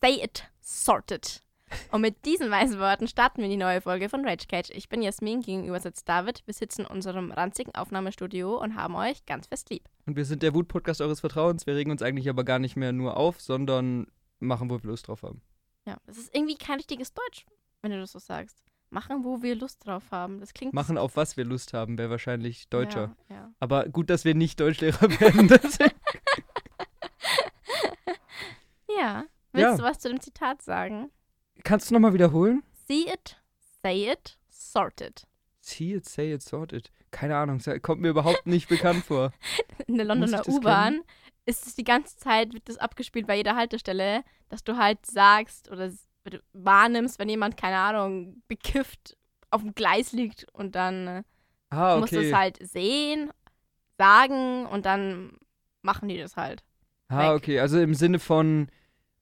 say it sorted. Und mit diesen weisen Worten starten wir die neue Folge von Rage Cage. Ich bin Jasmin, gegenüber sitzt David. Wir sitzen in unserem ranzigen Aufnahmestudio und haben euch ganz fest lieb. Und wir sind der Wut-Podcast eures Vertrauens. Wir regen uns eigentlich aber gar nicht mehr nur auf, sondern machen, wo wir Lust drauf haben. Ja, das ist irgendwie kein richtiges Deutsch, wenn du das so sagst. Machen, wo wir Lust drauf haben. Das klingt. Machen, auf was wir Lust haben, wäre wahrscheinlich deutscher. Ja, ja. Aber gut, dass wir nicht Deutschlehrer werden. ja. Willst Ja. du was zu dem Zitat sagen? Kannst du nochmal wiederholen? See it, say it, sorted. See it, say it, sort it. Keine Ahnung, kommt mir überhaupt nicht bekannt vor. In der Londoner U-Bahn ist es die ganze Zeit, wird das abgespielt bei jeder Haltestelle, dass du halt sagst oder wahrnimmst, wenn jemand, keine Ahnung, bekifft auf dem Gleis liegt und dann äh, Ah, musst du okay. es halt sehen, sagen und dann machen die das halt. ah, weg. okay. Also im Sinne von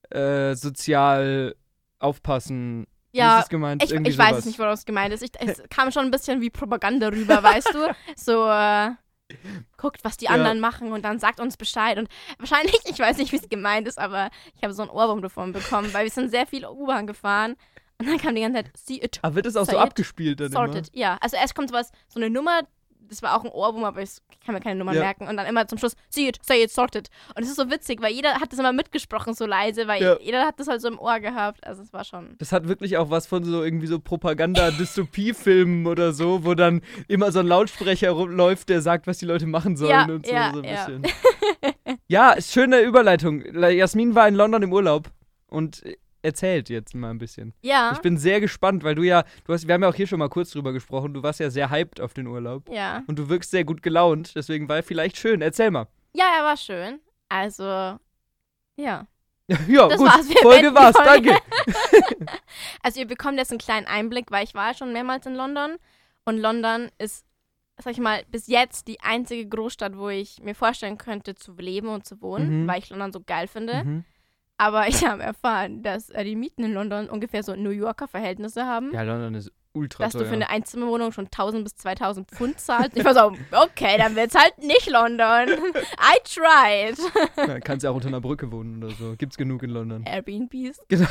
äh, sozial aufpassen. Wie ist Ja, es gemeint? ich, ich weiß nicht, woraus gemeint ist. Ich, es kam schon ein bisschen wie Propaganda rüber, weißt du? So, äh, guckt, was die Ja. anderen machen und dann sagt uns Bescheid. Und wahrscheinlich, ich weiß nicht, wie es gemeint ist, aber ich habe so einen Ohrwurm davon bekommen, weil wir sind sehr viel U-Bahn gefahren und dann kam die ganze Zeit, see it, Aber wird es auch so it, abgespielt dann sorted. Ja, also erst kommt sowas, so eine Nummer, das war auch ein Ohrwurm, aber ich kann mir keine Nummern Ja. merken. Und dann immer zum Schluss, see it, say it, sorted. Und es ist so witzig, weil jeder hat das immer mitgesprochen, so leise, weil Ja. jeder hat das halt so im Ohr gehabt. Also es war schon. Das hat wirklich auch was von so irgendwie so Propaganda-Dystopie-Filmen oder so, wo dann immer so ein Lautsprecher rumläuft, der sagt, was die Leute machen sollen Ja, und so, ja, so ein ja. bisschen. ja, schöne Überleitung. Jasmin war in London im Urlaub und erzählt jetzt mal ein bisschen. Ja. Ich bin sehr gespannt, weil du ja, du hast, wir haben ja auch hier schon mal kurz drüber gesprochen, du warst ja sehr hyped auf den Urlaub ja. und du wirkst sehr gut gelaunt, deswegen war er vielleicht schön. Erzähl mal. Ja, er war schön. Also, ja. ja, Das gut, war's, wir Folge war's, danke. Also, ihr bekommt jetzt einen kleinen Einblick, weil ich war schon mehrmals in London. Und London ist, sag ich mal, bis jetzt die einzige Großstadt, wo ich mir vorstellen könnte, zu leben und zu wohnen, Mhm. weil ich London so geil finde. Mhm. Aber ich habe erfahren, dass äh, die Mieten in London ungefähr so New Yorker Verhältnisse haben. Ja, London ist ultra dass teuer. du für eine Einzimmerwohnung schon 1000 bis 2000 Pfund zahlst. Ich war so, okay, dann wird's halt nicht London. I tried. ja, kannst ja auch unter einer Brücke wohnen oder so. Gibt's genug in London. Airbnbs. Genau.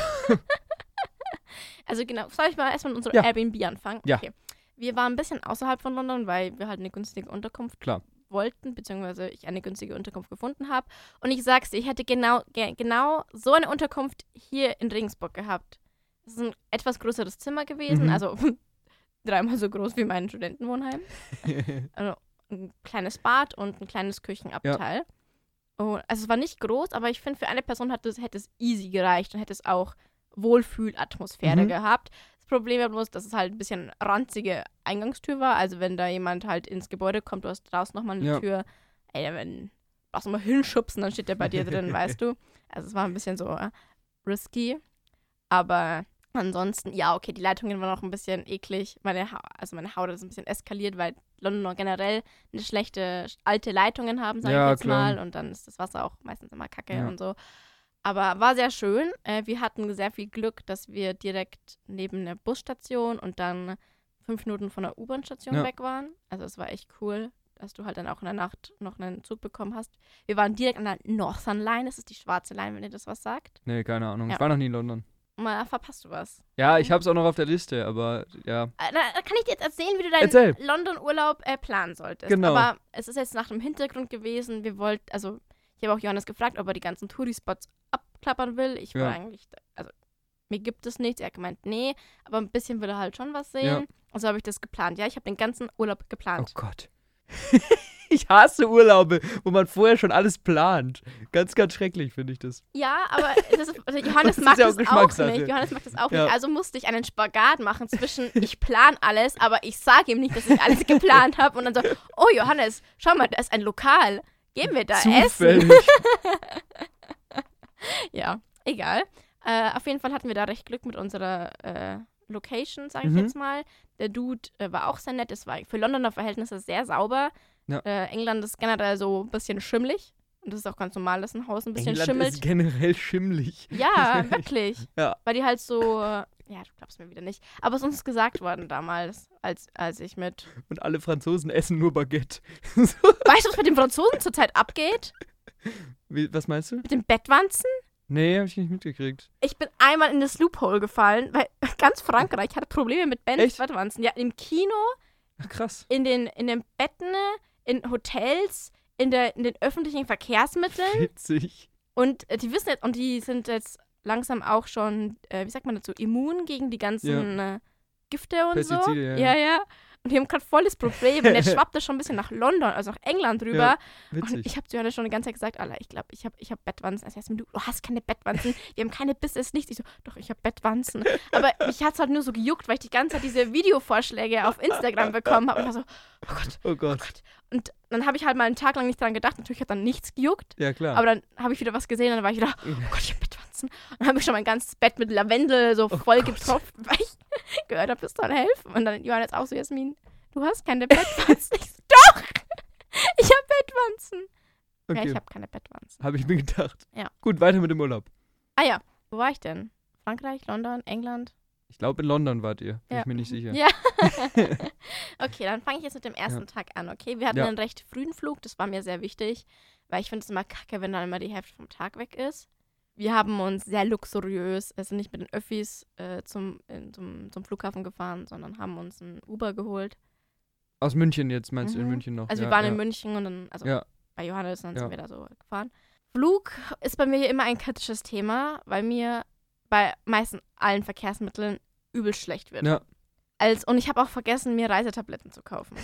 also genau, soll ich mal erstmal mit unserem Ja. Airbnb anfangen? Ja. Okay. Wir waren ein bisschen außerhalb von London, weil wir halt eine günstige Unterkunft Klar. Wollten, beziehungsweise ich eine günstige Unterkunft gefunden habe. Und ich sag's dir, ich hätte genau, ge genau so eine Unterkunft hier in Regensburg gehabt. Das ist ein etwas größeres Zimmer gewesen, Mhm. also dreimal so groß wie mein Studentenwohnheim. also ein kleines Bad und ein kleines Küchenabteil. Und, also es war nicht groß, aber ich finde, für eine Person hat das, hätte es easy gereicht und hätte es auch Wohlfühlatmosphäre Mhm. gehabt. Problem war bloß, dass es halt ein bisschen ranzige Eingangstür war. Also wenn da jemand halt ins Gebäude kommt, du hast draußen nochmal eine Ja. Tür. Ey, wenn brauchst du mal hinschubsen, dann steht der bei dir drin, weißt du. Also es war ein bisschen so äh, risky. Aber ansonsten, ja, okay, die Leitungen waren noch ein bisschen eklig. Meine ha also meine Haut ist ein bisschen eskaliert, weil London generell eine schlechte alte Leitungen haben, sage Ja, ich jetzt klar. mal. Und dann ist das Wasser auch meistens immer kacke Ja. und so. Aber war sehr schön. Äh, wir hatten sehr viel Glück, dass wir direkt neben der Busstation und dann fünf Minuten von der U-Bahn-Station Ja. weg waren. Also es war echt cool, dass du halt dann auch in der Nacht noch einen Zug bekommen hast. Wir waren direkt an der Northern Line. Das ist die schwarze Line, wenn ihr das was sagt. nee, keine Ahnung. Ja. Ich war noch nie in London. Mal verpasst du was. Ja, ich hab's auch noch auf der Liste, aber ja. Äh, Da da kann ich dir jetzt erzählen, wie du deinen. London-Urlaub äh, planen solltest. Genau. Aber es ist jetzt nach dem Hintergrund gewesen. Wir wollten, also ich habe auch Johannes gefragt, ob er die ganzen Touri-Spots abklappern will. Ich war Ja. eigentlich, also mir gibt es nichts. Er hat gemeint, nee, aber ein bisschen will er halt schon was sehen. Ja. Also habe ich das geplant. Ja, ich habe den ganzen Urlaub Oh geplant. Gott. ich hasse Urlaube, wo man vorher schon alles plant. Ganz, ganz schrecklich finde ich das. Ja, aber das ist, also Johannes mag ja auch das auch nicht. Johannes mag das auch Ja. nicht. Also musste ich einen Spagat machen zwischen ich plan alles, aber ich sage ihm nicht, dass ich alles geplant habe und dann so, oh Johannes, schau mal, da ist ein Lokal. Gehen wir da essen? Ja, egal. Äh, auf jeden Fall hatten wir da recht Glück mit unserer äh, Location, sage ich Mhm. jetzt mal. Der Dude äh, war auch sehr nett. Es war für Londoner Verhältnisse sehr sauber. Ja. Äh, England ist generell so ein bisschen schimmlig. Und das ist auch ganz normal, dass ein Haus ein bisschen England schimmelt. ist generell schimmlig. Ja, wirklich. Ja. Weil die halt so, ja, du glaubst mir wieder nicht. Aber es ist uns gesagt worden damals, als, als ich mit. Und alle Franzosen essen nur Baguette. Weißt du, was mit den Franzosen zurzeit abgeht? Wie, was meinst du? Mit den Bettwanzen? Nee, hab ich nicht mitgekriegt. Ich bin einmal in das Loophole gefallen, weil ganz Frankreich hatte Probleme mit Bands Echt? Bettwanzen. Ja, im Kino, Ach, krass. in den, in den Betten, in Hotels, in, der, in den öffentlichen Verkehrsmitteln. Witzig. Und äh, die wissen jetzt, und die sind jetzt langsam auch schon, äh, wie sagt man dazu, immun gegen die ganzen äh, Gifte und so. Pestizide, ja, ja. ja. Und die haben gerade voll das Problem. Und jetzt schwappt das schon ein bisschen nach London, also nach England rüber. Ja, Und ich habe zu Johannes schon die ganze Zeit gesagt, Alter, ich glaube, ich habe ich hab Bettwanzen. Also Jasmin, du, du hast keine Bettwanzen. Wir haben keine Bisse, ist nichts. Ich so, doch, ich habe Bettwanzen. Aber mich hat es halt nur so gejuckt, weil ich die ganze Zeit diese Videovorschläge auf Instagram bekommen habe. Und ich war so, oh Gott, oh oh Gott. Und dann habe ich halt mal einen Tag lang nicht dran gedacht. Natürlich hat dann nichts gejuckt. Ja, klar. Aber dann habe ich wieder was gesehen und dann war ich wieder, oh Gott, ich habe Bettwanzen. Und dann habe ich schon mein ganzes Bett mit Lavendel so voll Oh Gott. getropft, weil ich gehört habe, das soll helfen. Und dann Johannes auch so, Jasmin, du hast keine Bettwanzen. Ich so, doch! Ich habe Bettwanzen. Ja, okay. ich habe keine Bettwanzen. Habe ich mir gedacht. Ja. Gut, weiter mit dem Urlaub. Ah ja, wo war ich denn? Frankreich, London, England? Ich glaube, in London wart ihr. Bin Ja. ich mir nicht sicher. Ja. okay, dann fange ich jetzt mit dem ersten Ja. Tag an, okay? Wir hatten Ja. einen recht frühen Flug, das war mir sehr wichtig, weil ich finde es immer kacke, wenn dann immer die Hälfte vom Tag weg ist. Wir haben uns sehr luxuriös, also nicht mit den Öffis äh, zum, in, zum, zum Flughafen gefahren, sondern haben uns ein Uber geholt. Aus München jetzt, meinst du in Mhm. München noch? Also wir waren in München und dann, also Ja. bei Johannes, dann sind wir da so gefahren. Flug ist bei mir immer ein kritisches Thema, weil mir bei meisten allen Verkehrsmitteln übel schlecht wird. Ja. Als, und ich habe auch vergessen, mir Reisetabletten zu kaufen.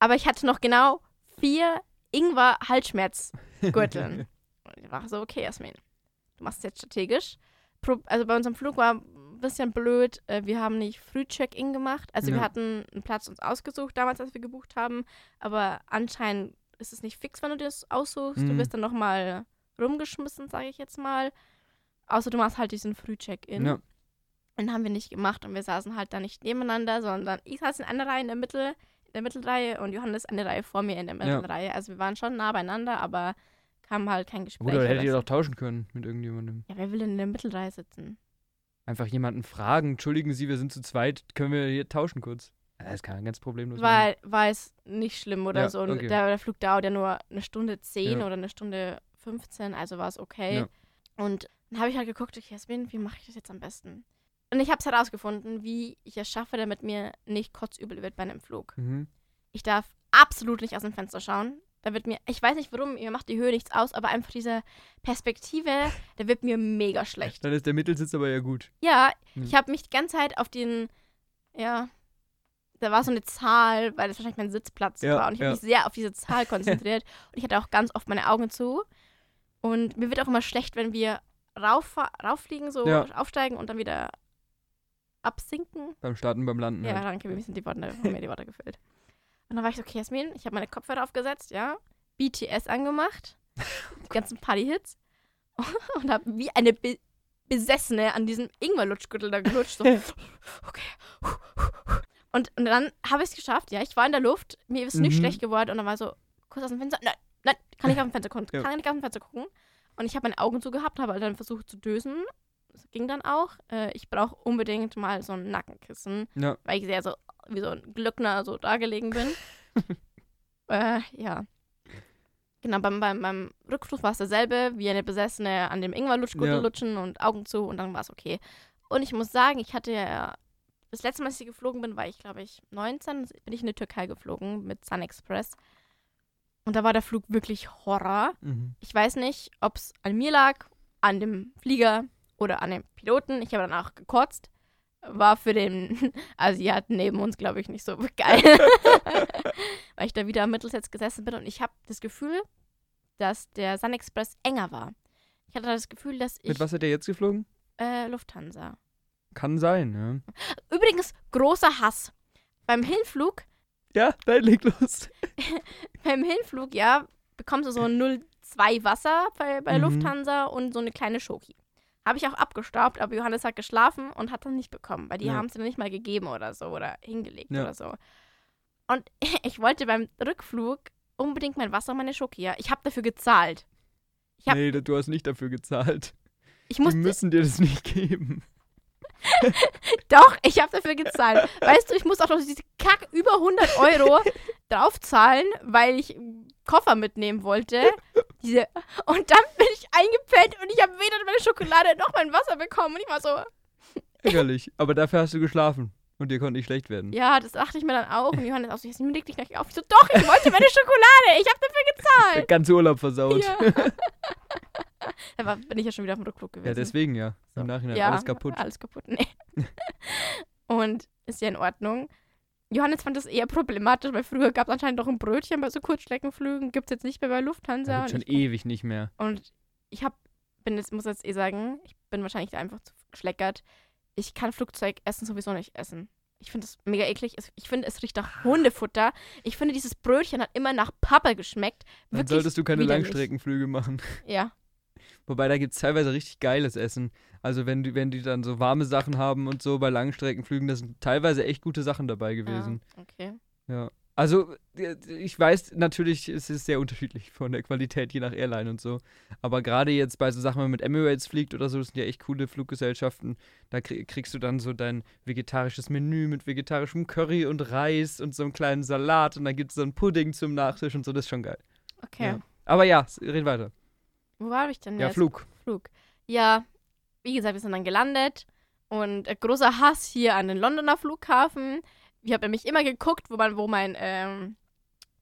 Aber ich hatte noch genau vier Ingwer-Halsschmerzgürteln. Und ich war so, okay, Jasmin, du machst es jetzt strategisch. Pro- Also bei unserem Flug war ein bisschen blöd. äh, Wir haben nicht Früh-Check-In gemacht. Also wir Ja. hatten einen Platz uns ausgesucht damals, als wir gebucht haben. Aber anscheinend ist es nicht fix, wenn du das aussuchst. Du Mhm. wirst dann nochmal rumgeschmissen, sage ich jetzt mal. Außer du machst halt diesen Früh-Check-In. Ja. Und haben wir nicht gemacht und wir saßen halt da nicht nebeneinander, sondern ich saß in einer Reihe in der Mitte, in der Mittelreihe und Johannes eine Reihe vor mir in der Ja. Mittelreihe. Also wir waren schon nah beieinander, aber kam halt kein Gespräch. Oder hättet ihr doch tauschen können mit irgendjemandem. Ja, wer will denn in der Mittelreihe sitzen? Einfach jemanden fragen. Entschuldigen Sie, wir sind zu zweit. Können wir hier tauschen kurz? Ja, Das kann ganz problemlos Weil war es nicht schlimm oder Ja, so. Und okay. der, der Flug dauert ja nur eine Stunde 10 Ja. oder eine Stunde 15, also war es okay. Ja. Und dann habe ich halt geguckt, okay, Jasmin, wie mache ich das jetzt am besten? Und ich habe es herausgefunden, wie ich es schaffe, damit mir nicht kotzübel wird bei einem Flug. Mhm. Ich darf absolut nicht aus dem Fenster schauen. Da wird mir, ich weiß nicht warum, mir macht die Höhe nichts aus, aber einfach diese Perspektive, da wird mir mega schlecht. Dann ist der Mittelsitz aber ja gut. Ja, Hm. ich habe mich die ganze Zeit auf den, ja, da war so eine Zahl, weil das wahrscheinlich mein Sitzplatz Ja, war. Und ich habe ja. mich sehr auf diese Zahl konzentriert. und ich hatte auch ganz oft meine Augen zu. Und mir wird auch immer schlecht, wenn wir rauf, rauffliegen, so Ja. aufsteigen und dann wieder absinken. Beim Starten, beim Landen. Ja, halt. danke, mir sind die Worte, mir die Worte gefüllt. Und dann war ich so, okay, Jasmin, ich habe meine Kopfhörer aufgesetzt, ja, BTS angemacht, die ganzen Party-Hits und habe wie eine Be Besessene an diesem Ingwer-Lutschgürtel da gelutscht. So, okay. Und, und dann habe ich es geschafft, ja, ich war in der Luft, mir ist nicht Mhm. schlecht geworden und dann war so, kurz aus dem Fenster, nein, nein, kann ich auf dem Fenster gucken, Ja. kann ich auf dem Fenster gucken. Und ich habe meine Augen zugehabt, habe halt dann versucht zu dösen. Das ging dann auch. Äh, ich brauche unbedingt mal so ein Nackenkissen Ja. weil ich sehr so wie so ein Glöckner so da gelegen bin. äh, ja. Genau, beim, beim, beim Rückflug war es dasselbe, wie eine Besessene an dem Ingwer-Lutschgürtel Ja. lutschen und Augen zu und dann war es okay. Und ich muss sagen, ich hatte ja, das letzte Mal, als ich geflogen bin, war ich, glaube ich, 19, bin ich in die Türkei geflogen mit Sun Express. Und da war der Flug wirklich Horror. Mhm. Ich weiß nicht, ob es an mir lag, an dem Flieger oder an dem Piloten. Ich habe dann auch gekotzt. War für den Asiaten neben uns, glaube ich, nicht so geil. Weil ich da wieder am Mittelsitz gesessen bin und ich habe das Gefühl, dass der Sun Express enger war. Ich hatte das Gefühl, dass ich Mit was hat er jetzt geflogen? äh, Lufthansa. Kann sein, ja. Übrigens, großer Hass. Beim Hinflug, Ja, dann leg los. beim Hinflug, ja, bekommst du so ein 0,2 Wasser bei, bei Mhm. Lufthansa und so eine kleine Schoki. Habe ich auch abgestaubt, aber Johannes hat geschlafen und hat dann nicht bekommen, weil die Ja. haben es dann nicht mal gegeben oder so oder hingelegt Ja. oder so. Und ich wollte beim Rückflug unbedingt mein Wasser und meine Schoki. Ja. Ich habe dafür gezahlt. Ich hab- Nee, du hast nicht dafür gezahlt. Ich Die musste, müssen dir das nicht geben. doch, ich habe dafür gezahlt. weißt du, ich muss auch noch diese Kack über 100 Euro draufzahlen, weil ich Koffer mitnehmen wollte. Diese, und dann bin ich eingepennt und ich habe weder Schokolade noch mein Wasser bekommen. Und ich war so, Ärgerlich. Aber dafür hast du geschlafen. Und dir konnte nicht schlecht werden. ja, das dachte ich mir dann auch. Und Johannes auch so, Jasmin, leg dich nicht auf. Ich so, doch, ich wollte meine Schokolade. Ich habe dafür Der gezahlt. ganze Urlaub versaut. Ja. da war, bin ich ja schon wieder auf dem Rückflug gewesen. Ja, deswegen ja. So. Im Nachhinein ja, alles kaputt. Alles kaputt, nee. und ist ja in Ordnung. Johannes fand das eher problematisch, weil früher gab es anscheinend doch ein Brötchen bei so Kurzstreckenflügen. Gibt es jetzt nicht mehr bei Lufthansa. Ja, schon ich, ewig nicht mehr. und ich hab, bin jetzt, muss jetzt eh sagen, ich bin wahrscheinlich einfach zu geschleckert. Ich kann Flugzeugessen sowieso nicht essen. Ich finde es mega eklig. Ich finde, es riecht nach Hundefutter. Ich finde, dieses Brötchen hat immer nach Pappe geschmeckt. Dann Wirklich solltest du keine widerlich. Langstreckenflüge machen. Ja. Wobei da gibt es teilweise richtig geiles Essen. Also wenn die, wenn die dann so warme Sachen haben und so bei Langstreckenflügen, da sind teilweise echt gute Sachen dabei gewesen. Ja, okay. Ja. Also ich weiß natürlich, es ist sehr unterschiedlich von der Qualität je nach Airline und so. Aber gerade jetzt bei so Sachen, wenn man mit Emirates fliegt oder so, das sind ja echt coole Fluggesellschaften. Da krieg, kriegst du dann so dein vegetarisches Menü mit vegetarischem Curry und Reis und so einem kleinen Salat und dann gibt es so einen Pudding zum Nachtisch und so, das ist schon geil. Okay. Ja. Aber ja, red weiter. Wo war ich denn Ja, jetzt? Flug. Flug. Ja, wie gesagt, wir sind dann gelandet und äh, großer Hass hier an den Londoner Flughafen. Ich habe nämlich immer geguckt, wo, man, wo mein ähm,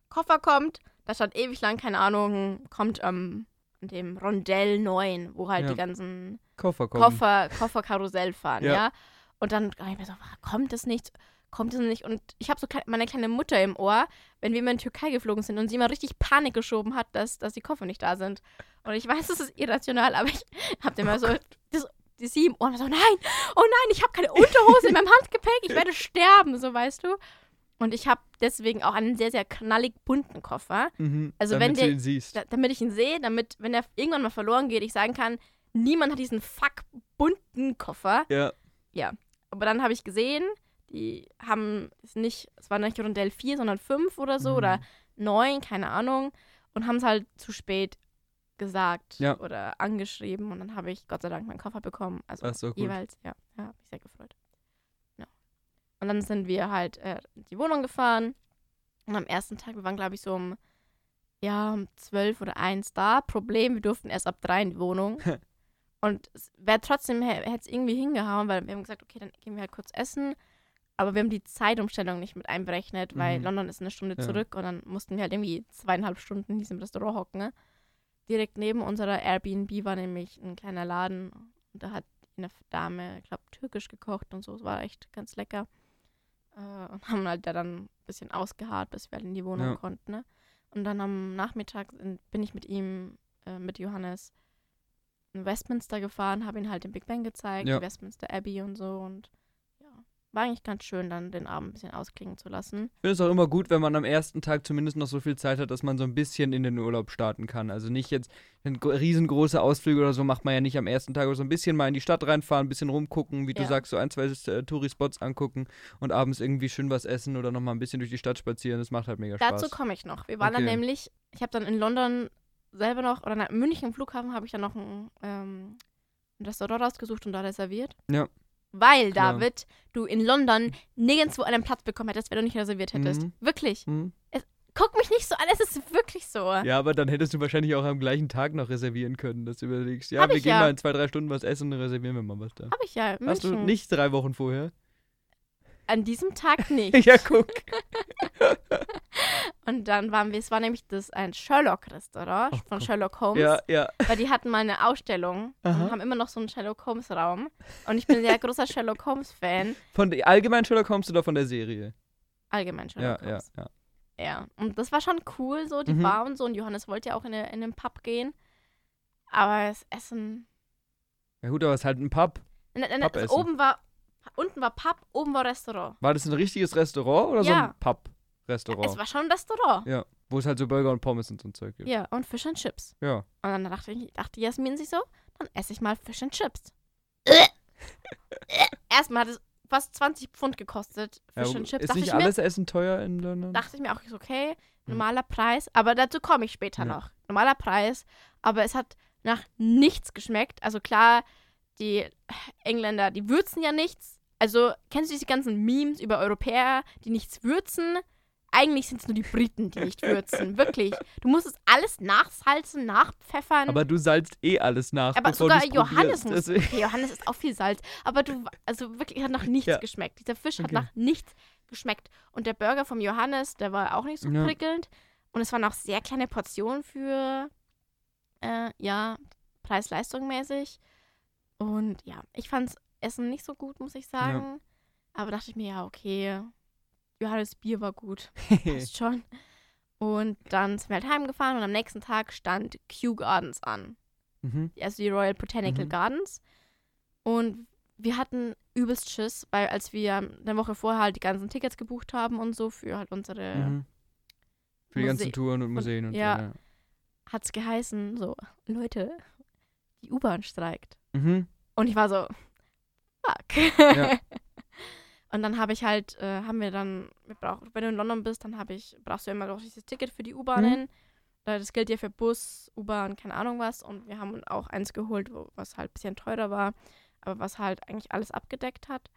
Koffer kommt. Da stand ewig lang, keine Ahnung, kommt ähm, an dem Rondell 9, wo halt Ja. die ganzen Koffer kommen. Koffer, Kofferkarussell fahren, ja. Ja. Und dann dachte ich mir so, "Ah, kommt es nicht? Kommt es nicht? Und ich habe so meine kleine Mutter im Ohr, wenn wir immer in die Türkei geflogen sind und sie immer richtig Panik geschoben hat, dass, dass die Koffer nicht da sind. Und ich weiß, das ist irrational, aber ich habe immer so das, die sie im Ohr und so, nein, oh nein, ich habe keine Unterhose in meinem Handgepäck, ich werde sterben, so weißt du. Und ich habe deswegen auch einen sehr, sehr knallig bunten Koffer. Mhm, Also damit wenn du der- ihn siehst. Da, damit ich ihn sehe, damit, wenn er irgendwann mal verloren geht, ich sagen kann, niemand hat diesen fuck bunten Koffer. Ja. Aber dann habe ich gesehen, die haben es nicht, es war nicht Rondell 4, sondern 5 oder so Mhm. oder 9, keine Ahnung. Und haben es halt zu spät gesagt Ja. oder angeschrieben. Und dann habe ich Gott sei Dank meinen Koffer bekommen. Also Ach so, jeweils, ja, ja, habe ich sehr gefreut. Ja. Und dann sind wir halt äh, in die Wohnung gefahren. Und am ersten Tag, wir waren glaube ich so um, ja, um 12 oder 1 da. Problem, wir durften erst ab 3 in die Wohnung. Und es wäre trotzdem, hätte es irgendwie hingehauen, weil wir haben gesagt, okay, dann gehen wir halt kurz essen. Aber wir haben die Zeitumstellung nicht mit einberechnet, weil Mhm. London ist eine Stunde Ja. zurück und dann mussten wir halt irgendwie zweieinhalb Stunden in diesem Restaurant hocken. Ne? Direkt neben unserer Airbnb war nämlich ein kleiner Laden und da hat eine Dame, ich glaube, türkisch gekocht und so. Es war echt ganz lecker. Äh, und haben halt da dann ein bisschen ausgeharrt, bis wir halt in die Wohnung Ja. konnten. Ne? Und dann am Nachmittag bin ich mit ihm, äh, mit Johannes, in Westminster gefahren, habe ihn halt den Big Bang gezeigt, Ja. die Westminster Abbey und so. Und war eigentlich ganz schön, dann den Abend ein bisschen ausklingen zu lassen. Ich finde es auch immer gut, wenn man am ersten Tag zumindest noch so viel Zeit hat, dass man so ein bisschen in den Urlaub starten kann. Also nicht jetzt riesengroße Ausflüge oder so macht man ja nicht am ersten Tag, aber so ein bisschen mal in die Stadt reinfahren, ein bisschen rumgucken, wie du Ja. sagst, so ein, zwei äh, Touri-Spots angucken und abends irgendwie schön was essen oder nochmal ein bisschen durch die Stadt spazieren. Das macht halt mega Dazu Spaß. komme ich noch. Wir waren dann Okay. nämlich, ich habe dann in London selber noch, oder in München am Flughafen habe ich dann noch ein, ähm, Restaurant rausgesucht und da reserviert. Ja. Weil, Klar. David, du in London nirgendwo einen Platz bekommen hättest, wenn du nicht reserviert hättest. Mhm. Wirklich. Hm? Guck mich nicht so an, es ist wirklich so. Ja, aber dann hättest du wahrscheinlich auch am gleichen Tag noch reservieren können, dass du überlegst, ja, Hab wir gehen ja. mal in zwei, drei Stunden was essen und reservieren wir mal was da. Habe ich ja. Hast du nicht drei Wochen vorher? An diesem Tag nicht. ja, guck. Und dann waren wir, es war nämlich das ein Sherlock-Restaurant Ach, von guck. Sherlock Holmes. Ja, ja. Weil die hatten mal eine Ausstellung Aha. und haben immer noch so einen Sherlock Holmes-Raum. Und ich bin ein sehr großer Sherlock Holmes-Fan. Von der allgemein Sherlock Holmes oder von der Serie? Allgemein Ja, Sherlock ja, Holmes. ja. Ja. Und das war schon cool, so die Mhm. Bar und so. Und Johannes wollte ja auch in, eine, in den Pub gehen. Aber das Essen. Ja gut, aber es ist halt ein Pub. Ne, ne, Pub also oben war. Unten war Pub, oben war Restaurant. War das ein richtiges Restaurant oder so Ja. ein Pub-Restaurant? Es war schon ein Restaurant. Ja, wo es halt so Burger und Pommes und so ein Zeug gibt. Ja, und Fish and Chips. Ja. Und dann dachte, ich, dachte Jasmin sich so, dann esse ich mal Fish and Chips. Erstmal hat es fast 20 Pfund gekostet, ja Fish and Chips. ist Dachte nicht ich, mir, alles Essen teuer in London? dachte ich mir auch, ist okay, Hm. normaler Preis. Aber dazu komme ich später Ja. noch. Normaler Preis, aber es hat nach nichts geschmeckt. Also klar, die Engländer, die würzen ja nichts. Also kennst du diese ganzen Memes über Europäer, die nichts würzen? eigentlich sind es nur die Briten, die nicht würzen. Wirklich. Du musst es alles nachsalzen, nachpfeffern. Aber du salzt eh alles nach. Aber sogar Johannes muss. Okay, Johannes ist auch viel Salz. Aber du, also wirklich, hat nach nichts Ja. geschmeckt. Dieser Fisch hat Okay. nach nichts geschmeckt. Und der Burger vom Johannes, der war auch nicht so Ja. prickelnd. Und es waren auch sehr kleine Portionen für, äh, ja, Preis-Leistung mäßig. Und ja, ich fand's Essen nicht so gut, muss ich sagen. Aber dachte ich mir, ja, okay, Johannes Bier war gut. Passt schon. Und dann sind wir halt heimgefahren und am nächsten Tag stand Kew Gardens an mhm. also die Royal Botanical Mhm. Gardens. Und wir hatten übelst Schiss, weil als wir eine Woche vorher halt die ganzen Tickets gebucht haben und so für halt unsere, Mhm. Für die ganzen Muse- Touren und Museen und, ja. so. Ja. hat's geheißen, so, Leute, die U-Bahn streikt. Mhm. Und ich war so, fuck. Ja. Und dann habe ich halt, äh, haben wir dann, wir brauch, wenn du in London bist, dann habe ich, brauchst du immer noch dieses Ticket für die U-Bahnen. Mhm. Äh, Das gilt ja für Bus, U-Bahn, keine Ahnung was. Und wir haben auch eins geholt, wo, was halt ein bisschen teurer war, aber was halt eigentlich alles abgedeckt hat.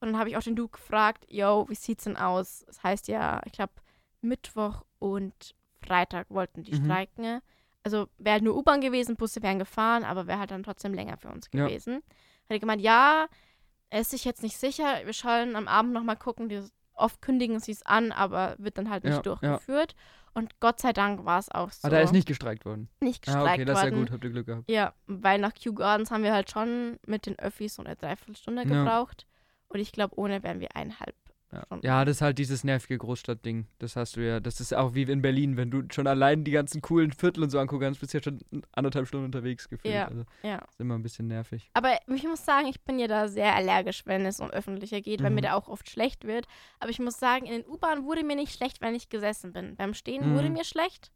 Und dann habe ich auch den Duke gefragt, yo, wie sieht's denn aus? Das heißt ja, ich glaube, Mittwoch und Freitag wollten die Mhm. streiken. Also wäre halt nur U-Bahn gewesen, Busse wären gefahren, aber wäre halt dann trotzdem länger für uns Ja. gewesen. Hat er gemeint, ja, er ist sich jetzt nicht sicher, wir sollen am Abend nochmal gucken, die, oft kündigen sie es an, aber wird dann halt nicht Ja, ja. durchgeführt. Und Gott sei Dank war es auch so. Ah, da ist nicht gestreikt worden. nicht Ah, gestreikt okay, das ist ja gut, habt ihr Glück gehabt. Ja, weil nach Kew Gardens haben wir halt schon mit den Öffis so eine Dreiviertelstunde Ja. gebraucht. Und ich glaube, ohne wären wir eineinhalb Ja. Ja, das ist halt dieses nervige Großstadtding. Das hast du ja. Das ist auch wie in Berlin, wenn du schon allein die ganzen coolen Viertel und so angucken kannst, bist du ja schon anderthalb Stunden unterwegs gefühlt. Ja. Also, Ja. ist immer ein bisschen nervig. Aber ich muss sagen, ich bin ja da sehr allergisch, wenn es um öffentliche geht, weil Mhm. mir da auch oft schlecht wird. Aber ich muss sagen, in den U-Bahnen wurde mir nicht schlecht, wenn ich gesessen bin. Beim Stehen wurde Mhm. mir schlecht.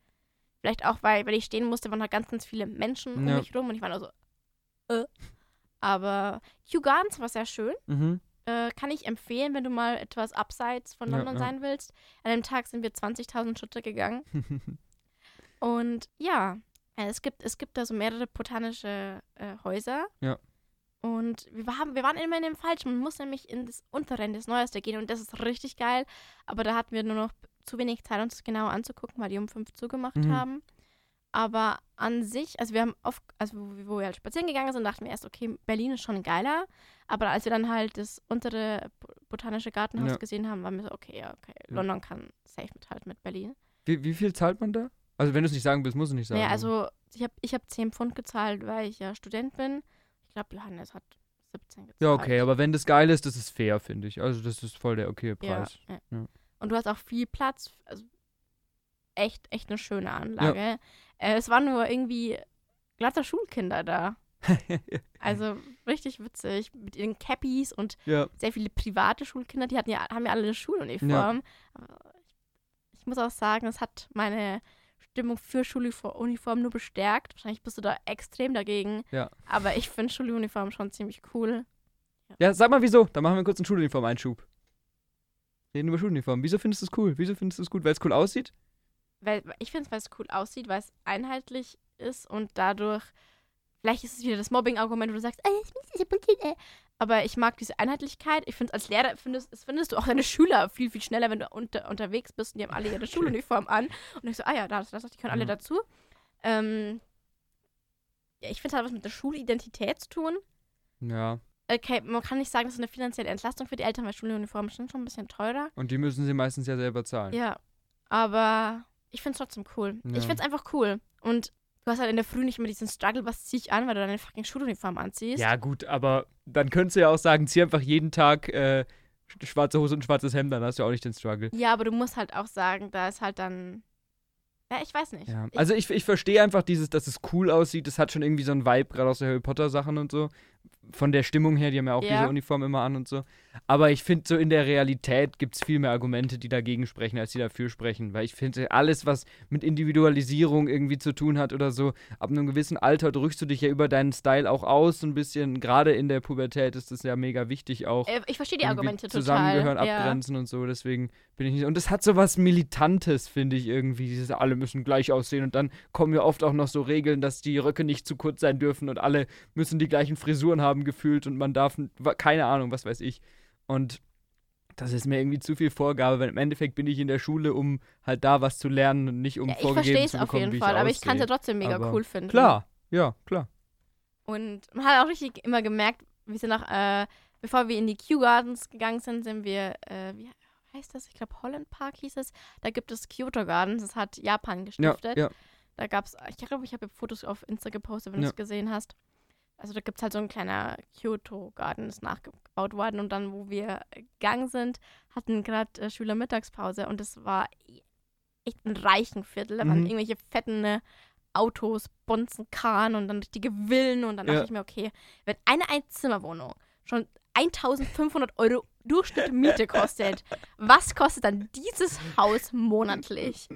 Vielleicht auch, weil, weil ich stehen musste, waren halt ganz, ganz viele Menschen um Ja. mich rum und ich war nur so, äh. Aber Kew Gardens war sehr schön. Mhm. Äh, kann ich empfehlen, wenn du mal etwas abseits von Ja, London ja. sein willst. An dem Tag sind wir 20.000 Schritte gegangen. Und ja, äh, es gibt, es gibt da so mehrere botanische äh, Häuser. Ja. Und wir, haben, wir waren immer in dem Falschen. Man muss nämlich in das untere, in das Neueste gehen. Und das ist richtig geil. Aber da hatten wir nur noch zu wenig Zeit, uns das genauer anzugucken, weil die um fünf zugemacht Mhm. haben. Aber an sich, also wir haben oft, also wo, wir halt spazieren gegangen sind, dachten wir erst, okay, Berlin ist schon geiler. Aber als wir dann halt das untere Bo- botanische Gartenhaus Ja. gesehen haben, waren wir so, okay, ja, okay, Ja. London kann safe mithalten mit Berlin. wie, wie viel zahlt man da? Also, wenn du es nicht sagen willst, musst du nicht sagen. Naja, also ich habe ich hab 10 Pfund gezahlt, weil ich ja Student bin. Ich glaube, Johannes hat 17 gezahlt. Ja, okay, aber wenn das geil ist, das ist fair, finde ich. Also, das ist voll der okay Ja, Preis. ja. Ja. Und du hast auch viel Platz. Also echt, echt eine schöne Anlage. Äh, es waren nur irgendwie glatter Schulkinder da. Also richtig witzig. Mit ihren Cappies und ja. sehr viele private Schulkinder, die hatten ja, haben ja alle eine Schuluniform. Aber ich, ich muss auch sagen, es hat meine Stimmung für Schuluniform nur bestärkt. Wahrscheinlich bist du da extrem dagegen. Ja. Aber ich finde Schuluniform schon ziemlich cool. Ja, sag mal wieso. Dann machen wir kurz einen Schuluniform-Einschub. Reden über Schuluniform. Wieso findest du es cool? Wieso findest du es gut? Weil es cool aussieht? Weil ich finde es, weil es cool aussieht, weil es einheitlich ist und dadurch, vielleicht ist es wieder das Mobbing-Argument, wo du sagst, äh, es bullshit, äh. aber ich mag diese Einheitlichkeit. Ich finde, als Lehrer findest, findest du auch deine Schüler viel, viel schneller, wenn du unter, unterwegs bist und die haben alle ihre Schuluniform an. Und ich so, ah ja, das, das, die können alle Ja. dazu. Ähm, ja, ich finde, es hat was mit der Schulidentität zu tun. Ja. Okay, man kann nicht sagen, das ist eine finanzielle Entlastung für die Eltern, weil Schuluniformen sind schon ein bisschen teurer. Und die müssen sie meistens ja selber zahlen. Ja, aber ich finde es trotzdem cool. Ja. Ich finde es einfach cool. Und du hast halt in der Früh nicht immer diesen Struggle, was zieh ich an, weil du deine fucking Schuluniform anziehst. Ja, gut, aber dann könntest du ja auch sagen, zieh einfach jeden Tag äh, sch- schwarze Hose und schwarzes Hemd, dann hast du auch nicht den Struggle. Ja, aber du musst halt auch sagen, da ist halt dann. Ja, ich weiß nicht. Ja. Ich, Also ich, ich verstehe einfach dieses, dass es cool aussieht. Das hat schon irgendwie so einen Vibe, gerade aus der Harry Potter Sachen und so. Von der Stimmung her, die haben ja auch Ja. diese Uniform immer an und so. Aber ich finde, so in der Realität gibt es viel mehr Argumente, die dagegen sprechen, als die dafür sprechen. Weil ich finde, alles, was mit Individualisierung irgendwie zu tun hat oder so, ab einem gewissen Alter drückst du dich ja über deinen Style auch aus, so ein bisschen. Gerade in der Pubertät ist das ja mega wichtig auch. äh, ich verstehe die Argumente zusammengehören, total. Ja. abgrenzen und so. Deswegen bin ich nicht. Und das hat so was Militantes, finde ich irgendwie. Dieses alle müssen gleich aussehen. Und dann kommen ja oft auch noch so Regeln, dass die Röcke nicht zu kurz sein dürfen und alle müssen die gleichen Frisuren haben gefühlt und man darf, keine Ahnung, was weiß ich. Und das ist mir irgendwie zu viel Vorgabe, weil im Endeffekt bin ich in der Schule, um halt da was zu lernen und nicht um Ja, ich vorgegeben verstehe es zu auf bekommen, jeden Fall, ich aber ich kann es ja trotzdem mega Aber cool finden. Klar, ja, klar. Und man hat auch richtig immer gemerkt, wir sind nach, äh, bevor wir in die Kew Gardens gegangen sind, sind wir, äh, wie heißt das? Ich glaube, Holland Park hieß es. Da gibt es Kyoto Gardens, das hat Japan Ja, gestiftet. ja. Da gab es, ich glaube, ich habe Fotos auf Insta gepostet, wenn Ja. du es gesehen hast. Also da gibt es halt so ein kleiner Kyoto Garden, ist nachgebaut worden. Und dann, wo wir gegangen sind, hatten gerade äh, Schüler Mittagspause und es war echt ein reichen Viertel. Da waren Mhm. irgendwelche fetten äh, Autos, Bonzen, Kahn und dann richtige Villen. Und dann dachte Ja. ich mir, okay, wenn eine Einzimmerwohnung schon 1500 Euro Durchschnitt Miete kostet, was kostet dann dieses Haus monatlich?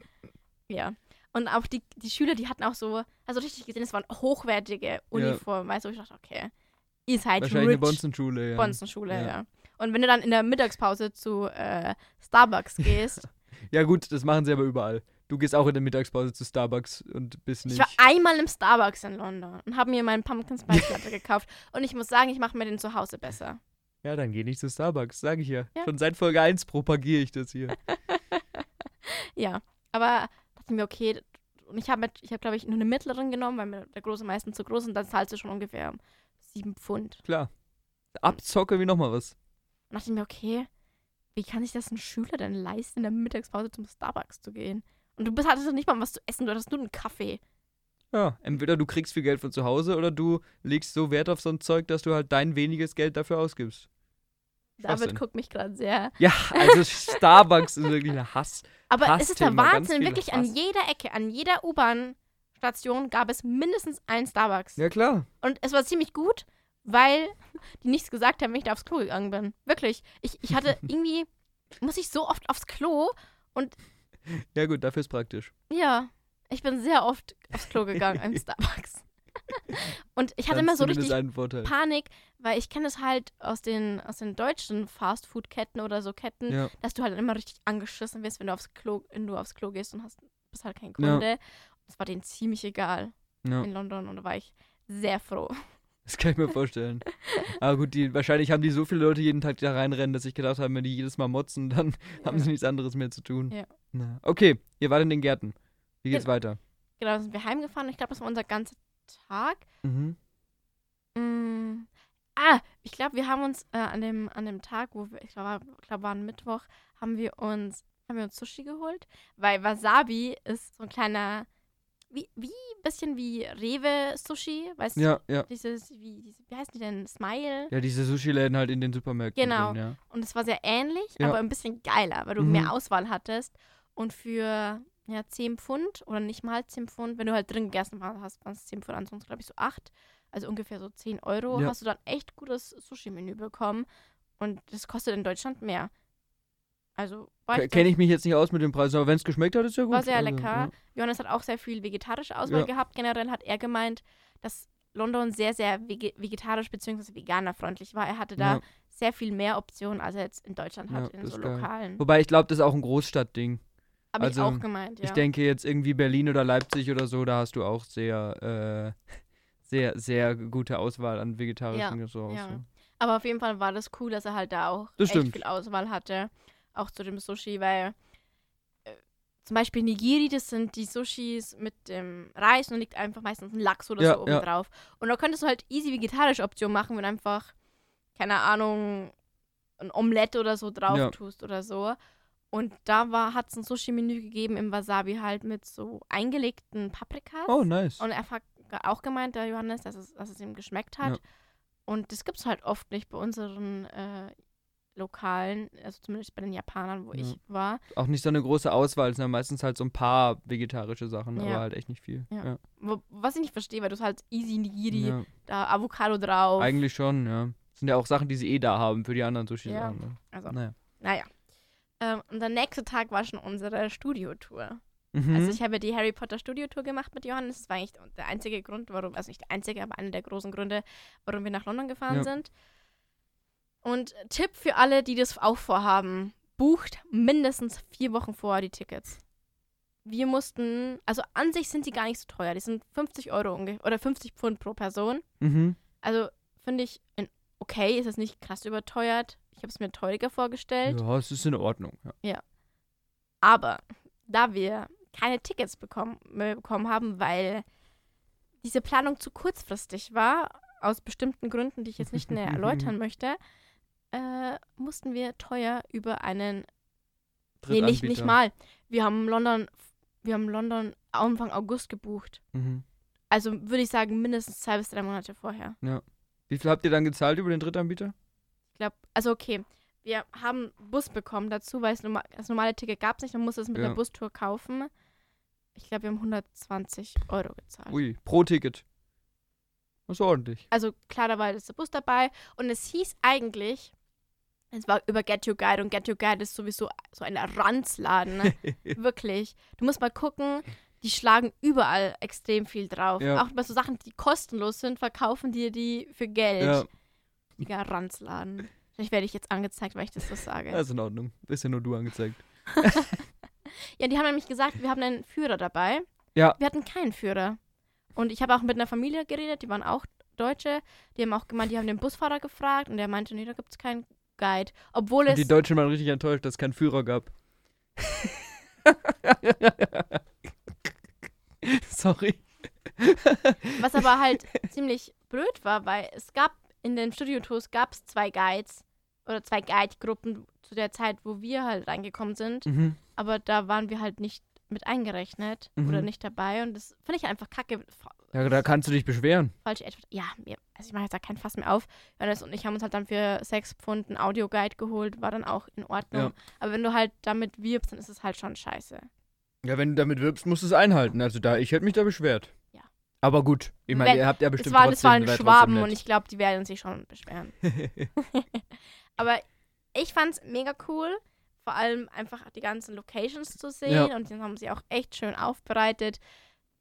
Ja. Und auch die, die Schüler, die hatten auch so, also richtig gesehen, es waren hochwertige Uniformen, weißt du, ich dachte, okay, ihr seid Wahrscheinlich eine rich. Bonzenschule, ja. Bonzenschule, Ja. ja. Und wenn du dann in der Mittagspause zu äh, Starbucks gehst, Ja gut, das machen sie aber überall. Du gehst auch in der Mittagspause zu Starbucks und bist ich nicht. war einmal im Starbucks in London und habe mir meinen Pumpkin Spice Latte gekauft und ich muss sagen, ich mache mir den zu Hause besser. Ja, dann geh nicht zu Starbucks, sage ich ja. Ja. Schon seit Folge 1 propagiere ich das hier. Ja, aber dachte mir, okay, und ich habe, ich habe glaube ich, nur eine mittleren genommen, weil mir der große meistens zu groß ist und dann zahlst du schon ungefähr sieben Pfund. Klar. Abzocke wie nochmal was. Und dachte ich mir, okay, wie kann sich das ein Schüler denn leisten, in der Mittagspause zum Starbucks zu gehen? Und du bist, hattest nicht mal was zu essen, du hattest nur einen Kaffee. Ja, entweder du kriegst viel Geld von zu Hause oder du legst so Wert auf so ein Zeug, dass du halt dein weniges Geld dafür ausgibst. David guckt mich gerade sehr. Ja, also Starbucks ist wirklich ein Hass. Aber es ist der Wahnsinn, wirklich an Hass. jeder Ecke, an jeder U-Bahn-Station gab es mindestens einen Starbucks. Ja, klar. Und es war ziemlich gut, weil die nichts gesagt haben, wenn ich da aufs Klo gegangen bin. Wirklich. Ich, ich hatte irgendwie, muss ich so oft aufs Klo Ja, gut, dafür ist praktisch. Ja, ich bin sehr oft aufs Klo gegangen im Starbucks. Und ich hatte immer so richtig. Panik, weil ich kenne es halt aus den, aus den deutschen Fastfood-Ketten oder so Ketten, Ja. dass du halt immer richtig angeschissen wirst, wenn du aufs Klo, wenn du aufs Klo gehst und hast bist halt kein Ja. Kunde. Das war denen ziemlich egal ja, in London und da war ich sehr froh. das kann ich mir vorstellen. Aber gut, die, wahrscheinlich haben die so viele Leute jeden Tag da reinrennen, dass ich gedacht habe, wenn die jedes Mal motzen, dann haben sie nichts anderes mehr zu tun. Ja. Okay, ihr wart in den Gärten. Wie geht's Gen- weiter? Genau, sind wir heimgefahren ich glaube, das war unser ganzer Tag. Mhm. Mm. Ah, ich glaube, wir haben uns äh, an, dem, an dem Tag, wo wir, ich glaube, glaub, war ein Mittwoch, haben wir uns, haben wir uns Sushi geholt, weil Wasabi ist so ein kleiner, wie, wie ein bisschen wie Rewe-Sushi, weißt du? Ja, ja. Dieses, wie, diese, wie heißen die denn? Smile? Ja, diese Sushi-Läden halt in den Supermärkten. Genau. Drin, ja. Und es war sehr ähnlich, Ja. aber ein bisschen geiler, weil du Mhm. mehr Auswahl hattest. Und für ja, 10 Pfund oder nicht mal 10 Pfund, wenn du halt drin gegessen hast, waren es 10 Pfund, ansonsten glaube ich so 8, also ungefähr so 10 Euro, Ja. hast du dann echt gutes Sushi-Menü bekommen. Und das kostet in Deutschland mehr. Also Kenne ich mich jetzt nicht aus mit den Preisen, aber wenn es geschmeckt hat, ist ja gut. war sehr also, lecker. Johannes hat auch sehr viel vegetarische Auswahl Ja. gehabt. Generell hat er gemeint, dass London sehr, sehr vege vegetarisch bzw. veganerfreundlich war. Er hatte da Ja. sehr viel mehr Optionen, als er jetzt in Deutschland Ja, hat, in so. Lokalen. Wobei ich glaube, das ist auch ein Großstadtding. Habe also, ich auch gemeint, ja. Ich denke jetzt irgendwie Berlin oder Leipzig oder so, da hast du auch sehr, äh, sehr, sehr gute Auswahl an vegetarischen Restaurants. ja. so. Aber auf jeden Fall war das cool, dass er halt da auch Das echt stimmt. viel Auswahl hatte. Auch zu dem Sushi, weil äh, zum Beispiel Nigiri, das sind die Sushis mit dem Reis und da liegt einfach meistens ein Lachs oder Ja, so oben ja. drauf. Und da könntest du halt easy vegetarische Optionen machen, wenn du einfach, keine Ahnung, ein Omelette oder so drauf Ja. tust oder so. Und da war, hat es ein Sushi-Menü gegeben im Wasabi halt mit so eingelegten Paprikas. Oh, nice. Und er hat auch gemeint, der Johannes, dass es, dass es ihm geschmeckt hat. Ja. Und das gibt es halt oft nicht bei unseren äh, Lokalen, also zumindest bei den Japanern, wo Ja. ich war. Auch nicht so eine große Auswahl, es sind ja meistens halt so ein paar vegetarische Sachen, aber halt echt nicht viel. Wo, was ich nicht verstehe, weil du halt easy Nigiri, da Avocado drauf. Eigentlich schon, ja. Sind ja auch Sachen, die sie eh da haben für die anderen Sushi-Sachen. Ne? also, Naja. naja. Ähm, und der nächste Tag war schon unsere Studiotour. Mhm. Also ich habe die Harry Potter Studiotour gemacht mit Johannes. Das war eigentlich der einzige Grund, warum, also nicht der einzige, aber einer der großen Gründe, warum wir nach London gefahren Ja. sind. Und Tipp für alle, die das auch vorhaben, bucht mindestens vier Wochen vorher die Tickets. Wir mussten, also an sich sind die gar nicht so teuer. Die sind 50 Euro ungefähr oder 50 Pfund pro Person. mhm. Also finde ich okay, ist es nicht krass überteuert. Ich habe es mir teurer vorgestellt. Ja, es ist in Ordnung. Ja. Aber da wir keine Tickets bekommen, äh, bekommen haben, weil diese Planung zu kurzfristig war, aus bestimmten Gründen, die ich jetzt nicht näher erläutern möchte, äh, mussten wir teuer über einen. Nee, nicht, nicht mal. Wir haben London, wir haben London Anfang August gebucht. Mhm. Also würde ich sagen, mindestens zwei bis drei Monate vorher. Wie viel habt ihr dann gezahlt über den Drittanbieter? Ich glaube, also okay. Wir haben Bus bekommen dazu, weil es norma das normale Ticket gab es nicht. Man musste es mit Ja. der Bustour kaufen. Ich glaube, wir haben 120 Euro gezahlt. Ui, pro Ticket. Das ist ordentlich. Also klar, da war jetzt der Bus dabei. Und es hieß eigentlich, es war über Get Your Guide und Get Your Guide ist sowieso so ein Ranzladen. Ne? Wirklich. Du musst mal gucken, die schlagen überall extrem viel drauf. Ja. Auch bei so Sachen, die kostenlos sind, verkaufen die die für Geld. ja, Digga, Ranzladen. Vielleicht werde ich jetzt angezeigt, weil ich das so sage. das ist in Ordnung. Ist ja nur du angezeigt. Ja, die haben nämlich gesagt, wir haben einen Führer dabei. Ja. Wir hatten keinen Führer. Und ich habe auch mit einer Familie geredet, die waren auch Deutsche. Die haben auch gemeint, die haben den Busfahrer gefragt und der meinte, nee, da gibt es keinen Guide. Obwohl Und es. die Deutschen waren richtig enttäuscht, dass es keinen Führer gab. Sorry. Was aber halt ziemlich blöd war, weil es gab in den Studiotours gab es zwei Guides oder zwei Guide-Gruppen zu der Zeit, wo wir halt reingekommen sind. Mhm. Aber da waren wir halt nicht mit eingerechnet oder Mhm. nicht dabei. Und das finde ich einfach kacke. Ja, da kannst du dich beschweren. Falsche Edward. Ja, also ich mache jetzt da kein Fass mehr auf. Johannes und ich haben uns halt dann für sechs Pfund einen Audioguide geholt. War dann auch in Ordnung. Ja. Aber wenn du halt damit wirbst, dann ist es halt schon scheiße. Ja, wenn du damit wirbst, musst du es einhalten. Also da, ich hätte mich da beschwert. Aber gut, ich meine, ihr habt ja Es bestimmt waren, trotzdem, es waren Schwaben und ich glaube, die werden sich schon beschweren. Aber ich fand's mega cool, vor allem einfach die ganzen Locations zu sehen Ja. und die haben sie auch echt schön aufbereitet.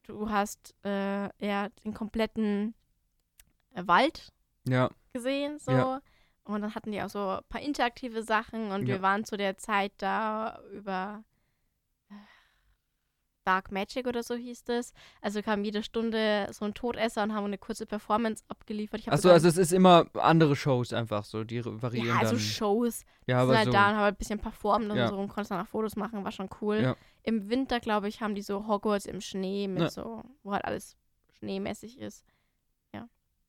Du hast äh, ja den kompletten äh, Wald. Ja, gesehen, so. Ja. Und dann hatten die auch so ein paar interaktive Sachen und wir waren zu der Zeit da über Dark Magic oder so hieß das. Also kam jede Stunde so ein Todesser und haben eine kurze Performance abgeliefert. Achso, also es ist immer andere Shows einfach so, die variieren ja, also dann. Shows. ja, sind aber halt so. da und haben halt ein bisschen performt und Ja. so und konntest dann auch Fotos machen, war schon cool. Ja. Im Winter, glaube ich, haben die so Hogwarts im Schnee mit Ja. so, wo halt alles schneemäßig ist.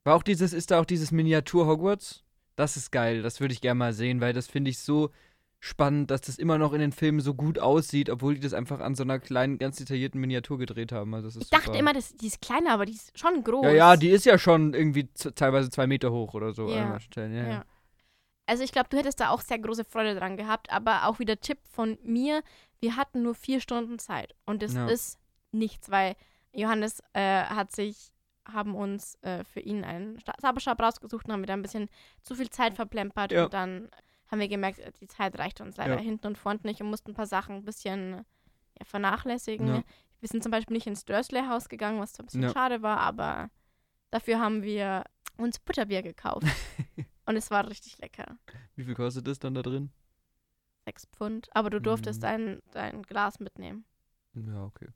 War auch dieses, ist da auch dieses Miniatur Hogwarts? Das ist geil, das würde ich gerne mal sehen, weil das finde ich so spannend, dass das immer noch in den Filmen so gut aussieht, obwohl die das einfach an so einer kleinen, ganz detaillierten Miniatur gedreht haben. Also das ist Ich dachte super. immer, das, die ist kleiner, aber die ist schon groß. Ja, ja, die ist ja schon irgendwie teilweise zwei Meter hoch oder so. Ja. Ja, ja. Also ich glaube, du hättest da auch sehr große Freude dran gehabt, aber auch wieder Tipp von mir, wir hatten nur vier Stunden Zeit und das Ja. ist nichts, weil Johannes äh, hat sich, haben uns äh, für ihn einen Sta- Zauberstab rausgesucht und haben wir da ein bisschen zu viel Zeit verplempert Ja. und dann haben wir gemerkt, äh, die Zeit reicht uns leider Ja. hinten und vorne nicht und mussten ein paar Sachen ein bisschen ja, vernachlässigen. Ja. Wir sind zum Beispiel nicht ins Dursley-Haus gegangen, was ein bisschen schade war, aber dafür haben wir uns Butterbier gekauft. und es war richtig lecker. Wie viel kostet das dann da drin? Sechs Pfund. Aber du durftest Mhm. dein, dein Glas mitnehmen. Ja, okay.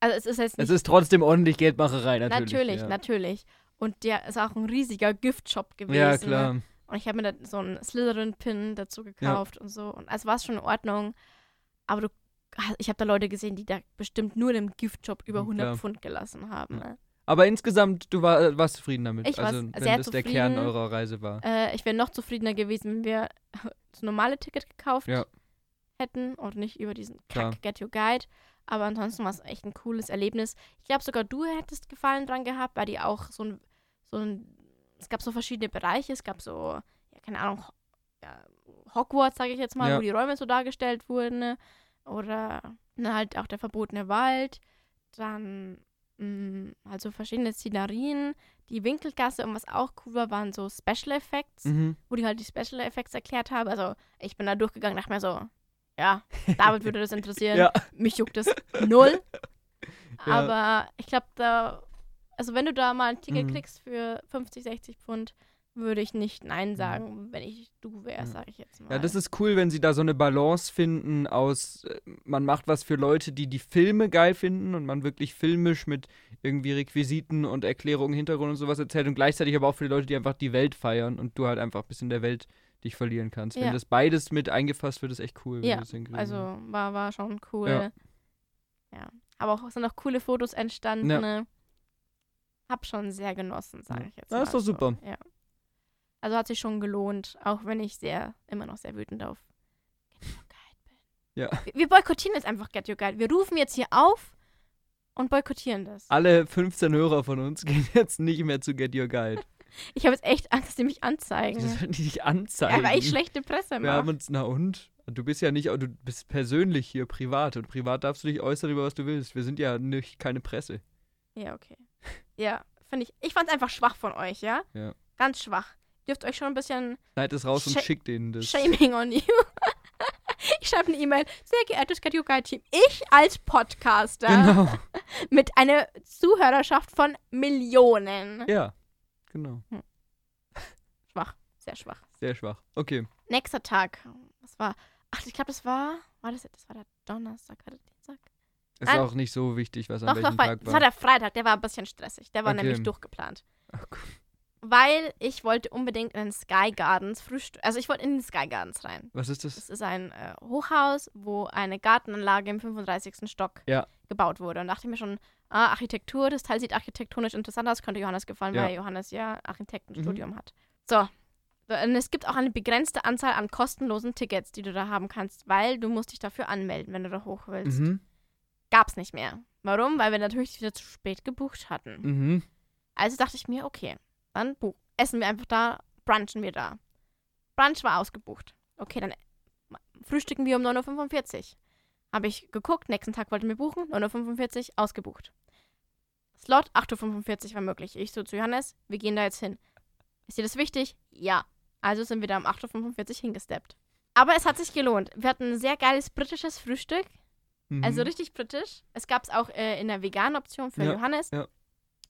Also es ist jetzt nicht. Es ist trotzdem ordentlich Geldmacherei, natürlich. natürlich, natürlich. Und der ist auch ein riesiger Giftshop gewesen. Ja, Ne? klar. Und ich habe mir da so einen Slytherin-Pin dazu gekauft und so. Und also war es schon in Ordnung. Aber du, ich habe da Leute gesehen, die da bestimmt nur in dem Giftshop über Mhm, 100 klar. pfund gelassen haben. Ja. Ne? Aber insgesamt, du war, warst zufrieden damit. Ich also, wenn sehr das der Kern zufrieden. eurer Reise war. Äh, ich wäre noch zufriedener gewesen, wenn wir das normale Ticket gekauft Ja. hätten und nicht über diesen Klar. Kack Get Your Guide. Aber ansonsten war es echt ein cooles Erlebnis. Ich glaube sogar du hättest Gefallen dran gehabt, weil die auch so ein, so ein, es gab so verschiedene Bereiche. Es gab so, ja, keine Ahnung, ja, Hogwarts, sage ich jetzt mal, Ja. wo die Räume so dargestellt wurden. Oder ne, halt auch der verbotene Wald. Dann mh, also verschiedene Szenerien. Die Winkelgasse und was auch cool war, waren so Special Effects Mhm. wo die halt die Special Effects erklärt haben. Also ich bin da durchgegangen, dachte mir so, ja, David würde das interessieren. Ja. Mich juckt das null. Aber ich glaube, da, also wenn du da mal ein Ticket Mhm. kriegst für 50, 60 Pfund, würde ich nicht Nein sagen, wenn ich du wäre, Ja. sage ich jetzt mal. Ja, das ist cool, wenn sie da so eine Balance finden aus, äh, man macht was für Leute, die die Filme geil finden und man wirklich filmisch mit irgendwie Requisiten und Erklärungen, Hintergrund und sowas erzählt und gleichzeitig aber auch für die Leute, die einfach die Welt feiern und du halt einfach ein bisschen der Welt dich verlieren kannst. Ja. Wenn das beides mit eingefasst wird, ist echt cool. wenn Ja, Also war, war schon cool. Ja. Ja. Aber auch sind auch coole Fotos entstanden. Ja. Ne? Hab schon sehr genossen, sage ich jetzt. Ist mal doch super. Ja. Also hat sich schon gelohnt, auch wenn ich sehr, immer noch sehr wütend auf Get Your Guide bin. Ja. Wir, wir boykottieren jetzt einfach Get Your Guide. Wir rufen jetzt hier auf und boykottieren das. Alle 15 Hörer von uns gehen jetzt nicht mehr zu Get Your Guide. Ich habe jetzt echt Angst, dass die mich anzeigen. Das werden die dich anzeigen. Ja, weil ich schlechte Presse Wir haben mache. uns, na und? Du bist ja nicht, du bist persönlich hier privat und privat darfst du dich äußern über was du willst. Wir sind ja nicht keine Presse. Ja, okay. Ja, finde ich. Ich fand es einfach schwach von euch, ja? Ja. Ganz schwach. Ihr dürft euch schon ein bisschen Schneid es raus und Sha- schick denen das. Shaming on you. ich schreibe eine E-Mail. Sehr geehrtes Get Your Guide Team, ich als Podcaster Genau. mit einer Zuhörerschaft von Millionen. Ja, genau. Schwach, sehr schwach. Sehr schwach. Okay. Nächster Tag. Was war? Ach, ich glaube, das war. War das, das war der Donnerstag? Ist Nein. auch nicht so wichtig, was an Doch, welchem doch, weil, Tag das war. war der Freitag. Der war ein bisschen stressig. Der war Okay. nämlich durchgeplant. Ach, cool. Weil ich wollte unbedingt in den Sky Gardens frühstücken. Also ich wollte in den Sky Gardens rein. Was ist das? Das ist ein äh, Hochhaus, wo eine Gartenanlage im 35. Stock Ja. gebaut wurde. Und dachte ich mir schon, ah, Architektur, das Teil sieht architektonisch interessant aus, könnte Johannes gefallen, Ja. weil Johannes ja Architektenstudium Mhm. hat. So. Und es gibt auch eine begrenzte Anzahl an kostenlosen Tickets, die du da haben kannst, weil du musst dich dafür anmelden, wenn du da hoch willst. Mhm. Gab's nicht mehr. Warum? Weil wir natürlich wieder zu spät gebucht hatten. Mhm. Also dachte ich mir, okay, dann buch. essen wir einfach da, brunchen wir da. Brunch war ausgebucht. Okay, dann frühstücken wir um 9.45 Uhr. Habe ich geguckt, nächsten Tag wollten wir buchen, 9.45 Uhr, ausgebucht. Slot 8.45 Uhr war möglich. Ich so zu Johannes, wir gehen da jetzt hin. Ist dir das wichtig? Ja. Also sind wir da um 8.45 Uhr hingesteppt. Aber es hat sich gelohnt. Wir hatten ein sehr geiles britisches Frühstück. Mhm. Also richtig britisch. Es gab es auch äh, in der veganen Option für Ja, Johannes. ja.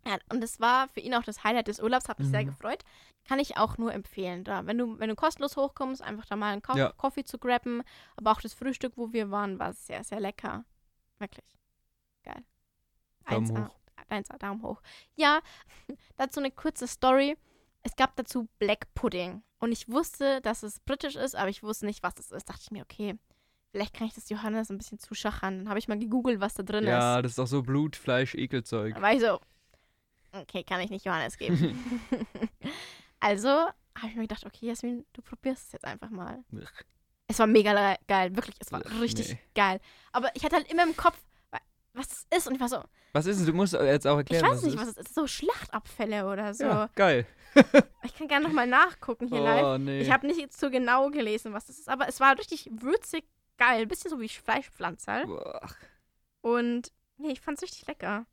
Ja, und es war für ihn auch das Highlight des Urlaubs, hat mich sehr Mhm. gefreut. Kann ich auch nur empfehlen. Da, wenn du, wenn du kostenlos hochkommst, einfach da mal einen Ko Ja. Coffee zu grabben. Aber auch das Frühstück, wo wir waren, war sehr, sehr lecker. Wirklich. Geil. Daumen 1A. hoch. 1A, Daumen hoch. Ja, dazu eine kurze Story. Es gab dazu Black Pudding. Und ich wusste, dass es britisch ist, aber ich wusste nicht, was es ist. Dachte ich mir, okay, vielleicht kann ich das Johannes ein bisschen zuschachern. Dann habe ich mal gegoogelt, was da drin Ja, ist. das ist doch so Blut, Fleisch, Ekelzeug. War ich so, okay, kann ich nicht Johannes geben. also habe ich mir gedacht, okay, Jasmin, du probierst es jetzt einfach mal. Es war mega geil, wirklich, es war Ach, richtig nee. geil. Aber ich hatte halt immer im Kopf, wa- was es ist. Und ich war so, Was ist es? Du musst jetzt auch ich erklären, weiß nicht, es was es ist. So Schlachtabfälle oder so. Ja, geil. Ich kann gerne nochmal nachgucken hier live. Oh, nee. Ich habe nicht so genau gelesen, was das ist, aber es war richtig würzig geil. Bisschen so wie Fleischpflanzerl. Und nee, ich fand's richtig lecker.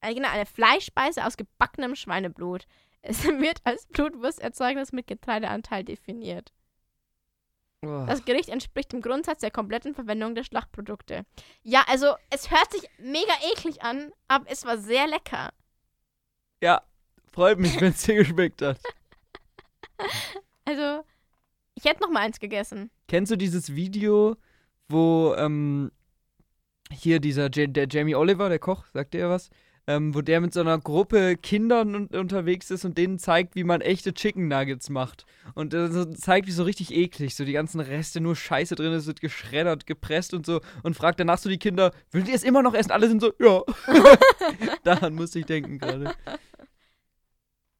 Äh, genau, eine Fleischspeise aus gebackenem Schweineblut. Es wird als Blutwursterzeugnis mit Getreideanteil definiert. Das Gericht entspricht dem Grundsatz der kompletten Verwendung der Schlachtprodukte. Ja, also es hört sich mega eklig an, aber es war sehr lecker. Ja, freut mich, wenn es dir geschmeckt hat. Also, ich hätte noch mal eins gegessen. Kennst du dieses Video, wo ähm, hier dieser Ja- der Jamie Oliver, der Koch, sagt der was? Ähm, wo der mit so einer Gruppe Kindern un unterwegs ist und denen zeigt, wie man echte Chicken Nuggets macht. Und äh, so zeigt, wie so richtig eklig, so die ganzen Reste nur Scheiße drin ist, wird geschreddert, gepresst und so. Und fragt danach so die Kinder, würdet ihr es immer noch essen? Alle sind so, ja. Daran musste ich denken gerade.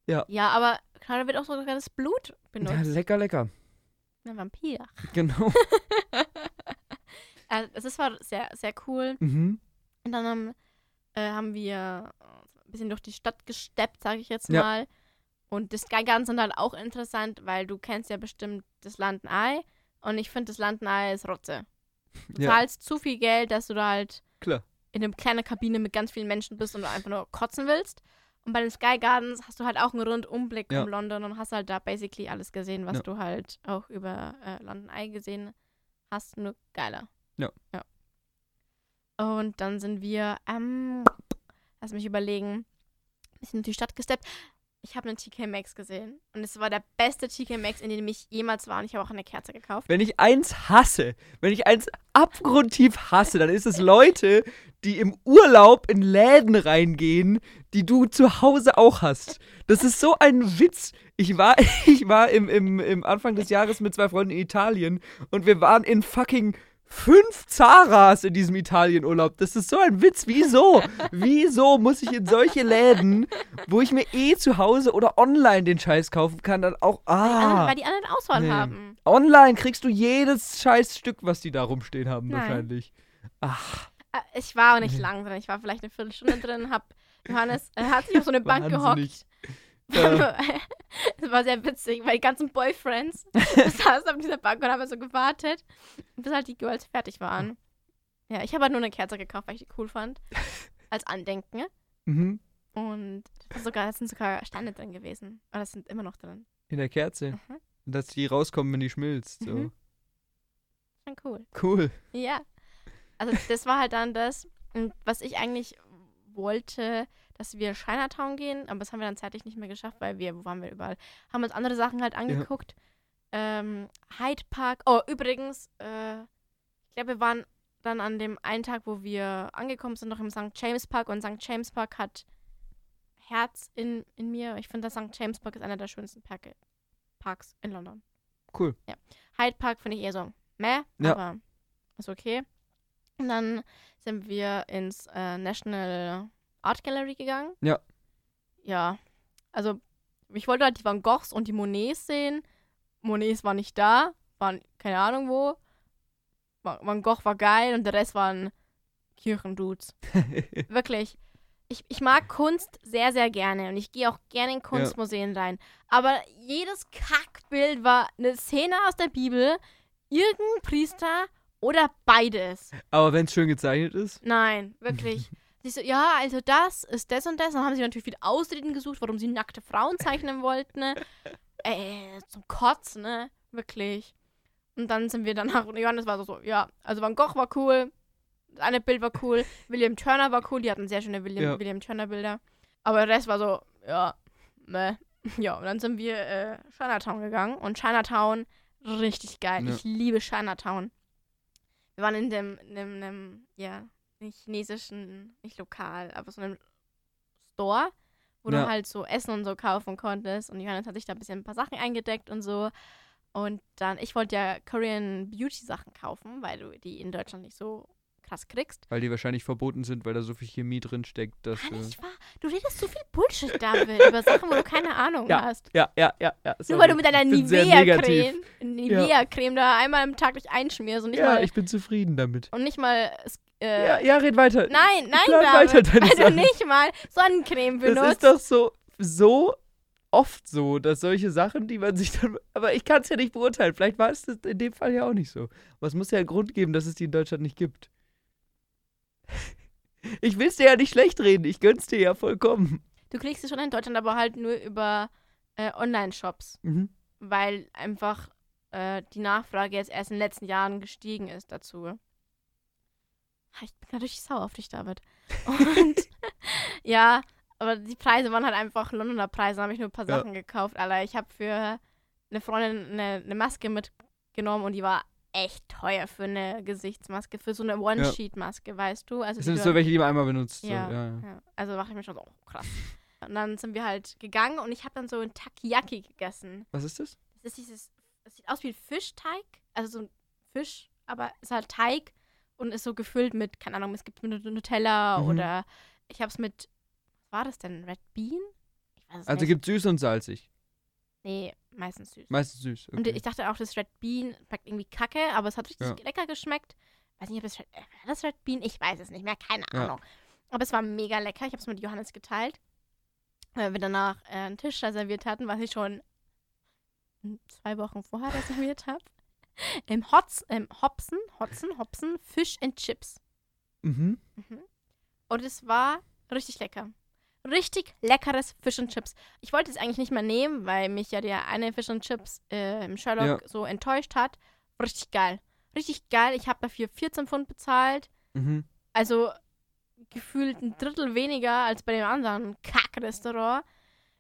Ja, aber gerade wird auch sogar das Blut Ja, benutzt. lecker, lecker. Ein Vampir. Genau. Also, es ist- war sehr, sehr cool. mhm. Und dann haben, äh, haben wir äh, ein bisschen durch die Stadt gesteppt, sage ich jetzt Ja. mal. Und das Sky Gardens sind halt auch interessant, weil du kennst ja bestimmt das Landenei. Und ich finde, das Landenei ist Rotze. Du Ja. zahlst zu viel Geld, dass du da halt Klar. in einer kleinen Kabine mit ganz vielen Menschen bist und du einfach nur kotzen willst. Und bei den Sky Gardens hast du halt auch einen Rundumblick Ja. um London und hast halt da basically alles gesehen, was Ja. du halt auch über äh, London Eye gesehen hast, nur geiler. Ja. ja. Und dann sind wir, ähm, lass mich überlegen, ein bisschen durch die Stadt gesteppt. ich habe einen TK Maxx gesehen und es war der beste TK Maxx, in dem ich jemals war und ich habe auch eine Kerze gekauft. Wenn ich eins hasse, wenn ich eins abgrundtief hasse, dann ist es Leute, die im Urlaub in Läden reingehen, die du zu Hause auch hast. Das ist so ein Witz. Ich war, ich war im, im, im Anfang des Jahres mit zwei Freunden in Italien und wir waren in fucking fünf Zaras in diesem Italienurlaub. Das ist so ein Witz. Wieso? Wieso muss ich in solche Läden, wo ich mir eh zu Hause oder online den Scheiß kaufen kann, dann auch. Weil, die anderen, Ah. weil die anderen Auswahl Nee. haben. Online kriegst du jedes scheiß Stück, was die da rumstehen haben, Nein. wahrscheinlich. Ach, Äh, Ich war auch nicht lang drin. Ich war vielleicht eine Viertelstunde drin, hab Johannes äh, hat sich auf so eine Bank gehockt. Ja. Es war sehr witzig, weil die ganzen Boyfriends saßen auf dieser Bank und haben so gewartet, bis halt die Girls fertig waren. Ja, ich habe halt nur eine Kerze gekauft, weil ich die cool fand. Als Andenken. mhm. Und das, sogar, das sind sogar Steine drin gewesen. Aber das sind immer noch drin. In der Kerze. Mhm. Dass die rauskommen, wenn die schmilzt. So. Mhm. Schon cool. Cool. Ja. Also das war halt dann das, und was ich eigentlich wollte, dass wir Chinatown gehen, aber das haben wir dann zeitlich nicht mehr geschafft, weil wir, wo waren wir überall, haben uns andere Sachen halt angeguckt. Ähm, Hyde Park. Oh, übrigens, äh, ich glaube, wir waren dann an dem einen Tag, wo wir angekommen sind, noch im St. James Park und St. James Park hat Herz in, in mir. Ich finde, St. James Park ist einer der schönsten Parke, Parks in London. Cool. Hyde Park finde ich eher so, meh, Ja. aber ist okay. Und dann sind wir ins äh, National Art Gallery gegangen. Ja. Ja, also ich wollte halt die Van Goghs und die Monets sehen. Monets waren nicht da, waren keine Ahnung wo. Va- Van Gogh war geil und der Rest waren Kirchendudes. Wirklich. Ich, ich mag Kunst sehr, sehr gerne und ich gehe auch gerne in Kunstmuseen rein. Aber jedes Kackbild war eine Szene aus der Bibel, irgendein Priester oder beides. Aber wenn es schön gezeichnet ist. Nein, wirklich. Sie so, ja, also das ist das und das. Dann haben sie natürlich wieder Ausreden gesucht, warum sie nackte Frauen zeichnen wollten. Ne? Äh, zum Kotzen, ne? Wirklich. Und dann sind wir danach, und Johannes war so, so, ja, also Van Gogh war cool, das eine Bild war cool, William Turner war cool, die hatten sehr schöne William, Ja. William Turner Bilder. Aber der Rest war so, ja, meh. Ja, und dann sind wir äh, Chinatown gegangen und Chinatown, richtig geil. Ja. Ich liebe Chinatown. Wir waren in dem, in dem, in dem, ja, nicht chinesischen, nicht lokal, aber so einem Store, wo Ja. du halt so Essen und so kaufen konntest. Und Johannes hat sich da ein bisschen ein paar Sachen eingedeckt und so. Und dann, ich wollte ja Korean Beauty Sachen kaufen, weil du die in Deutschland nicht so krass kriegst. Weil die wahrscheinlich verboten sind, weil da so viel Chemie drin steckt, dass. Kann Äh, nicht wahr? Du redest so viel Bullshit, David, über Sachen, wo du keine Ahnung Ja, hast. ja, ja, ja, ja. Nur weil du mit deiner. Nivea-Creme Nivea-Creme da einmal am Tag dich einschmierst und nicht Ja, mal ich bin zufrieden damit. und nicht mal äh, Ja, ja, red weiter. Nein, nein, David, weiter deine weil du Sachen. nicht mal Sonnencreme Das benutzt. ist doch so, so oft so, dass solche Sachen, die man sich dann. Aber ich kann es ja nicht beurteilen. Vielleicht war es das in dem Fall ja auch nicht so. Aber es muss ja einen Grund geben, dass es die in Deutschland nicht gibt. Ich will es dir ja nicht schlecht reden. Ich gönn's dir ja vollkommen. Du kriegst es schon in Deutschland, aber halt nur über äh, Online-Shops, Mhm. weil einfach äh, die Nachfrage jetzt erst in den letzten Jahren gestiegen ist dazu. Ah, Ich bin gerade richtig sauer auf dich, David. Und ja, aber die Preise waren halt einfach Londoner Preise. Da habe ich nur ein paar Ja. Sachen gekauft. Alter, ich habe für eine Freundin eine, eine Maske mitgenommen und die war echt teuer für eine Gesichtsmaske, für so eine One-Sheet-Maske, weißt du? Also Das sind so welche, die man einmal benutzt. So. Ja. Ja, ja. ja, also dachte ich mir schon so, oh, krass. Und dann sind wir halt gegangen und ich habe dann so ein Takoyaki gegessen. Was ist das? Das ist dieses, das sieht aus wie ein Fischteig, also so ein Fisch, aber ist halt Teig und ist so gefüllt mit, keine Ahnung, es gibt mit Nutella Mhm. oder ich habe es mit, was war das denn, Red Bean? Ich weiß es Also nicht. gibt süß und salzig. Nee, meistens süß. Meistens süß. Und Okay. ich dachte auch, das Red Bean schmeckt irgendwie kacke, aber es hat richtig Ja. lecker geschmeckt. Weiß nicht, ob das Red, äh, das Red Bean? Ich weiß es nicht mehr, keine Ja. Ahnung. Aber es war mega lecker. Ich habe es mit Johannes geteilt. Weil wir danach äh, einen Tisch reserviert hatten, was ich schon zwei Wochen vorher reserviert habe. Im Hotz, im Hopsen, Hotzen, Hopsen, Fish and Chips. mhm. Mhm. Und es war richtig lecker. Richtig leckeres Fish and Chips. Ich wollte es eigentlich nicht mehr nehmen, weil mich ja der eine Fish and Chips äh, im Sherlock so enttäuscht hat. Richtig geil. Richtig geil. Ich habe dafür 14 Pfund bezahlt. Mhm. Also gefühlt ein Drittel weniger als bei dem anderen Kackrestaurant.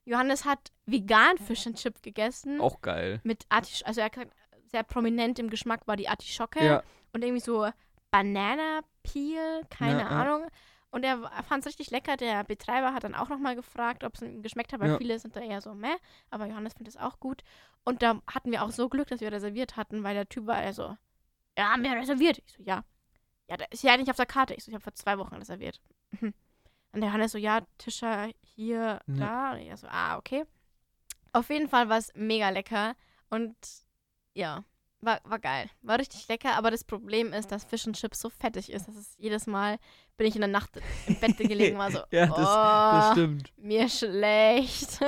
Johannes hat vegan Fish and Chip gegessen. Auch geil. Mit Artisch also er hat sehr prominent im Geschmack war die Artischocke. Ja. Und irgendwie so Banana Peel, keine Ja, ja. Und er fand es richtig lecker. Der Betreiber hat dann auch nochmal gefragt, ob es ihm geschmeckt hat, weil Ja. viele sind da eher so meh. Aber Johannes findet es auch gut. Und da hatten wir auch so Glück, dass wir reserviert hatten, weil der Typ war eher so, ja, haben wir reserviert? Ich so, ja. Ja, da ist ja nicht auf der Karte. Ich so, ich habe vor zwei Wochen reserviert. Mhm. Und der Johannes so, ja, Tischer hier, Ja. da. Und ich so, ah, okay. Auf jeden Fall war es mega lecker. Und ja, war, war geil. War richtig lecker, aber das Problem ist, dass Fish and Chips so fettig ist, dass es jedes Mal bin ich in der Nacht im Bett gelegen war so, Ja, das, oh, das stimmt. mir schlecht.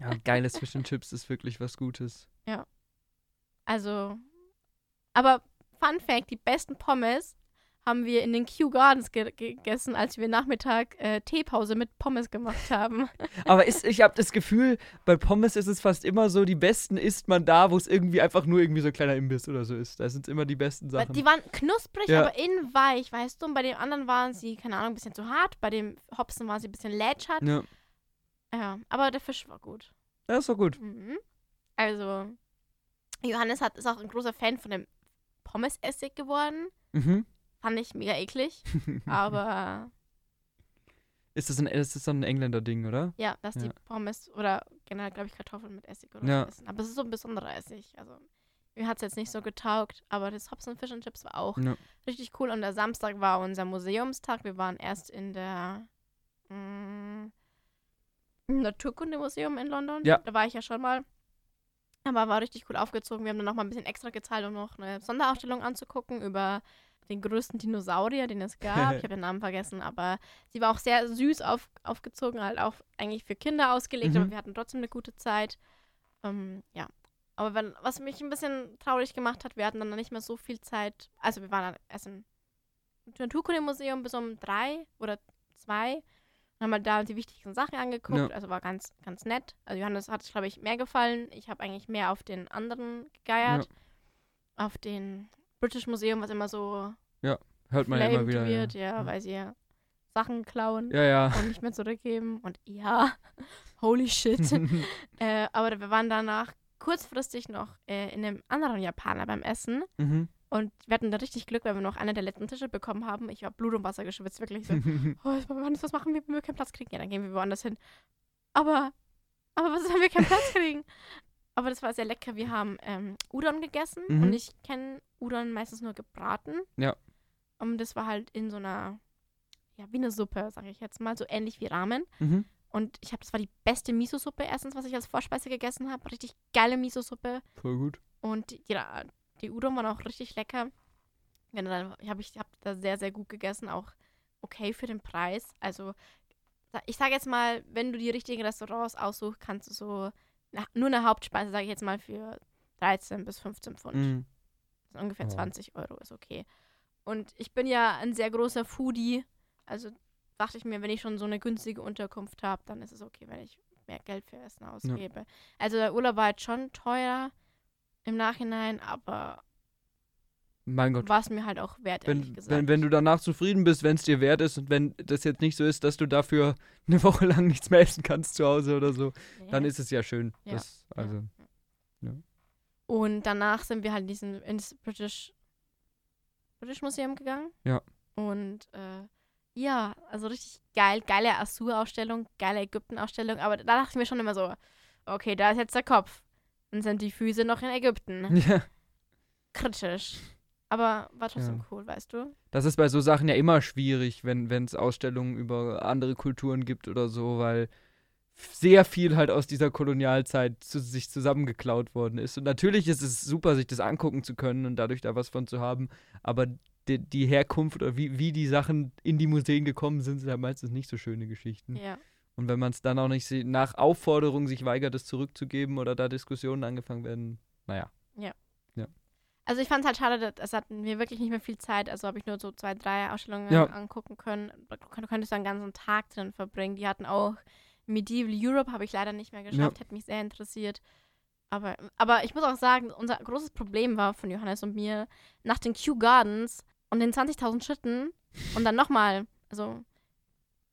Ja, geiles Fish and Chips ist wirklich was Gutes. also, aber Fun Fact, die besten Pommes haben wir in den Kew Gardens ge gegessen, als wir Nachmittag äh, Teepause mit Pommes gemacht haben. Aber ist, ich habe das Gefühl, bei Pommes ist es fast immer so, die besten isst man da, wo es irgendwie einfach nur irgendwie so ein kleiner Imbiss oder so ist. Da sind immer die besten Sachen. Die waren knusprig, Ja. aber innen weich, weißt du? Und bei den anderen waren sie, keine Ahnung, ein bisschen zu hart. Bei dem Hopsen waren sie ein bisschen lätschert. ja. Ja, aber der Fisch war gut. ja, ist doch gut. Mhm. Also, Johannes hat, ist auch ein großer Fan von dem Pommesessig geworden. Mhm. Fand ich mega eklig. Aber Ist das, ein, ist das so ein Engländer-Ding, oder? ja, dass die Ja. Pommes oder generell, glaube ich, Kartoffeln mit Essig oder Ja. so essen. Aber es ist so ein besonderer Essig. Also, mir hat es jetzt nicht so getaugt. Aber das Hopsen Fish and Chips war auch Ja. richtig cool. Und der Samstag war unser Museumstag. Wir waren erst in der mh, im Naturkundemuseum in London. Ja. Da war ich ja schon mal. Aber war richtig cool aufgezogen. Wir haben dann noch mal ein bisschen extra gezahlt, um noch eine Sonderausstellung anzugucken über den größten Dinosaurier, den es gab. ich habe den Namen vergessen, aber sie war auch sehr süß auf, aufgezogen, halt auch eigentlich für Kinder ausgelegt, Mhm. aber wir hatten trotzdem eine gute Zeit. Ähm, ja. Aber wenn, was mich ein bisschen traurig gemacht hat, wir hatten dann nicht mehr so viel Zeit. Also wir waren dann erst im Naturkundemuseum bis um drei oder zwei und haben halt da die wichtigsten Sachen angeguckt. Ja. Also war ganz, ganz nett. Also Johannes hat es, glaube ich, mehr gefallen. Ich habe eigentlich mehr auf den anderen gegeiert. Auf den British Museum, was immer so Hört man ja immer wieder. wird, ja. ja, weil sie ja Sachen klauen Ja, ja. und nicht mehr zurückgeben. Und ja, holy shit. äh, aber wir waren danach kurzfristig noch äh, in einem anderen Japaner beim Essen. mhm. Und wir hatten da richtig Glück, weil wir noch einen der letzten Tische bekommen haben. Ich habe Blut und Wasser geschwitzt, wirklich so. Oh, was machen wir, wenn wir keinen Platz kriegen? Ja, dann gehen wir woanders hin. Aber, aber was ist, wenn wir keinen Platz kriegen? Aber das war sehr lecker. Wir haben ähm, Udon gegessen Mhm. und ich kenne Udon meistens nur gebraten. Ja. Und das war halt in so einer, ja, wie eine Suppe, sage ich jetzt mal, so ähnlich wie Ramen. mhm. Und ich habe, das war die beste Miso-Suppe erstens, was ich als Vorspeise gegessen habe. Richtig geile Miso-Suppe. Voll gut. Und die, die, die Udon waren auch richtig lecker. Generell habe ich hab da sehr, sehr gut gegessen. Auch okay für den Preis. Also, ich sage jetzt mal, wenn du die richtigen Restaurants aussuchst, kannst du so nur eine Hauptspeise, sage ich jetzt mal, für 13 bis 15 Pfund. Mhm. Also ungefähr Oh. 20 Euro ist okay. Und ich bin ja ein sehr großer Foodie. Also dachte ich mir, wenn ich schon so eine günstige Unterkunft habe, dann ist es okay, wenn ich mehr Geld für Essen ausgebe. Also der Urlaub war jetzt schon teuer im Nachhinein, aber Mein Gott. war es mir halt auch wert, ehrlich Wenn, gesagt. wenn, wenn du danach zufrieden bist, wenn es dir wert ist und wenn das jetzt nicht so ist, dass du dafür eine Woche lang nichts mehr essen kannst zu Hause oder so, Nee. dann ist es ja schön. Ja, Das, also, Und danach sind wir halt diesen, ins British, British Museum gegangen. Ja. Und äh, ja, also richtig geil, geile Assur-Ausstellung, geile Ägypten-Ausstellung. Aber da dachte ich mir schon immer so, okay, da ist jetzt der Kopf. Dann sind die Füße noch in Ägypten. ja. Kritisch. Aber war trotzdem Ja. cool, weißt du? Das ist bei so Sachen ja immer schwierig, wenn es Ausstellungen über andere Kulturen gibt oder so, weil sehr viel halt aus dieser Kolonialzeit zu, sich zusammengeklaut worden ist. Und natürlich ist es super, sich das angucken zu können und dadurch da was von zu haben, aber die, die Herkunft oder wie, wie die Sachen in die Museen gekommen sind, sind ja meistens nicht so schöne Geschichten. Ja. Und wenn man es dann auch nicht nach Aufforderung sich weigert, es zurückzugeben oder da Diskussionen angefangen werden, naja. Also ich fand es halt schade, dass- es hatten wir wirklich nicht mehr viel Zeit. Also habe ich nur so zwei, drei Ausstellungen Ja. angucken können. Du könnt- du könntest einen ganzen Tag drin verbringen. Die hatten auch Medieval Europe, habe ich leider nicht mehr geschafft, hätte mich sehr interessiert. Aber, aber ich muss auch sagen, unser großes Problem war von Johannes und mir, nach den Kew Gardens und den 20.000 Schritten und dann nochmal, also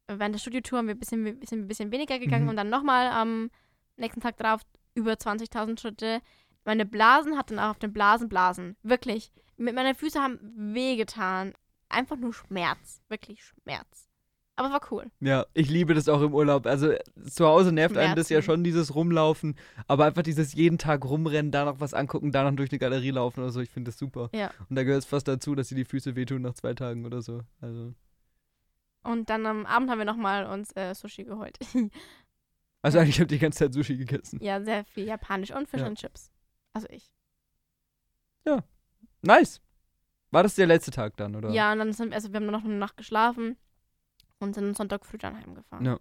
während der Studiotour haben wir ein bisschen, bisschen, bisschen weniger gegangen Mhm. und dann nochmal am nächsten Tag drauf über 20.000 Schritte. Meine Blasen hatten auch auf den Blasen Blasen. Wirklich. Mit meine Füße haben wehgetan. Einfach nur Schmerz. Wirklich Schmerz. Aber war cool. Ja, ich liebe das auch im Urlaub. Also zu Hause nervt einem das ja Schmerzen. schon, dieses Rumlaufen, aber einfach dieses jeden Tag rumrennen, da noch was angucken, da noch durch eine Galerie laufen oder so, ich finde das super. Ja. Und da gehört es fast dazu, dass sie die Füße wehtun nach zwei Tagen oder so. Also, Und dann am Abend haben wir nochmal uns äh, Sushi geholt. also eigentlich habt ihr die ganze Zeit Sushi gegessen. ja, sehr viel Japanisch und Fish Ja. and Chips. Also ich. Nice. War das der letzte Tag dann, oder? Ja, und dann sind wir, also wir haben noch eine Nacht geschlafen und sind Sonntag früh dann heimgefahren. Ja.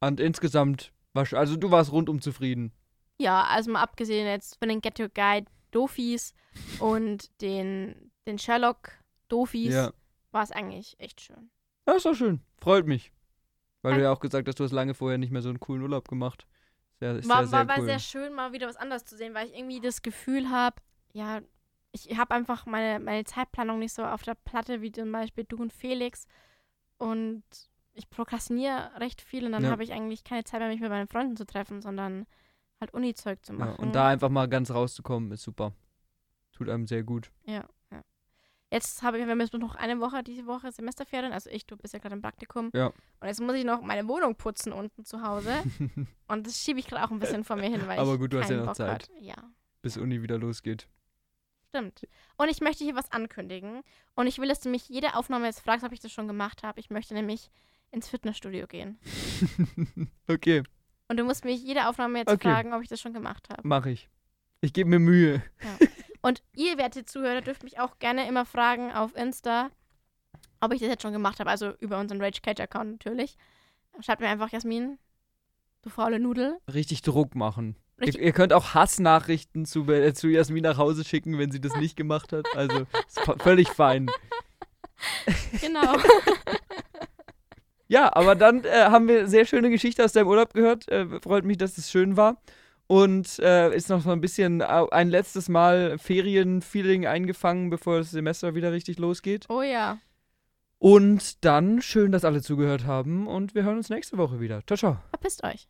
Und insgesamt, war, sch- also du warst rundum zufrieden. Ja, also mal abgesehen jetzt von den Get Your Guide Dofis und den, den Sherlock Dofis, Ja. war es eigentlich echt schön. Ja, ist doch schön. Freut mich. Weil du Danke. ja auch gesagt hast, du hast lange vorher nicht mehr so einen coolen Urlaub gemacht. Sehr, War, sehr, sehr war, war cool. sehr schön, mal wieder was anderes zu sehen, weil ich irgendwie das Gefühl habe, ja, ich habe einfach meine, meine Zeitplanung nicht so auf der Platte wie zum Beispiel du und Felix. Und ich prokrastiniere recht viel und dann Ja. habe ich eigentlich keine Zeit mehr, mich mit meinen Freunden zu treffen, sondern halt Uni-Zeug zu ja, machen. und da einfach mal ganz rauszukommen, ist super. Tut einem sehr gut. Ja, ja. Jetzt habe ich, wir nur noch eine Woche diese Woche Semesterferien, also ich, du bist ja gerade im Praktikum. Ja. Und jetzt muss ich noch meine Wohnung putzen unten zu Hause. und das schiebe ich gerade auch ein bisschen vor mir hin, weil Aber gut, du hast ja noch Bock Zeit. Hat. Ja, Bis Uni wieder losgeht. stimmt. Und ich möchte hier was ankündigen. Und ich will, dass du mich jede Aufnahme jetzt fragst, ob ich das schon gemacht habe. Ich möchte nämlich ins Fitnessstudio gehen. okay, Und du musst mich jede Aufnahme jetzt Okay. fragen, ob ich das schon gemacht habe. mache ich. Ich gebe mir Mühe. Und ihr, werte Zuhörer, dürft mich auch gerne immer fragen auf Insta, ob ich das jetzt schon gemacht habe. Also über unseren Rage Cage Account natürlich. Schreibt mir einfach, Jasmin, du faule Nudel. Richtig Druck machen. Ihr, Richtig- ihr könnt auch Hassnachrichten zu, äh, zu Jasmin nach Hause schicken, wenn sie das nicht gemacht hat. Also ist völlig fein. Genau. Ja, aber dann äh, haben wir sehr schöne Geschichte aus deinem Urlaub gehört. Äh, freut mich, dass es schön war. Und äh, ist noch so ein bisschen au- ein letztes Mal Ferienfeeling eingefangen, bevor das Semester wieder richtig losgeht. oh ja. Und dann schön, dass alle zugehört haben und wir hören uns nächste Woche wieder. Ciao, ciao. Verpisst euch.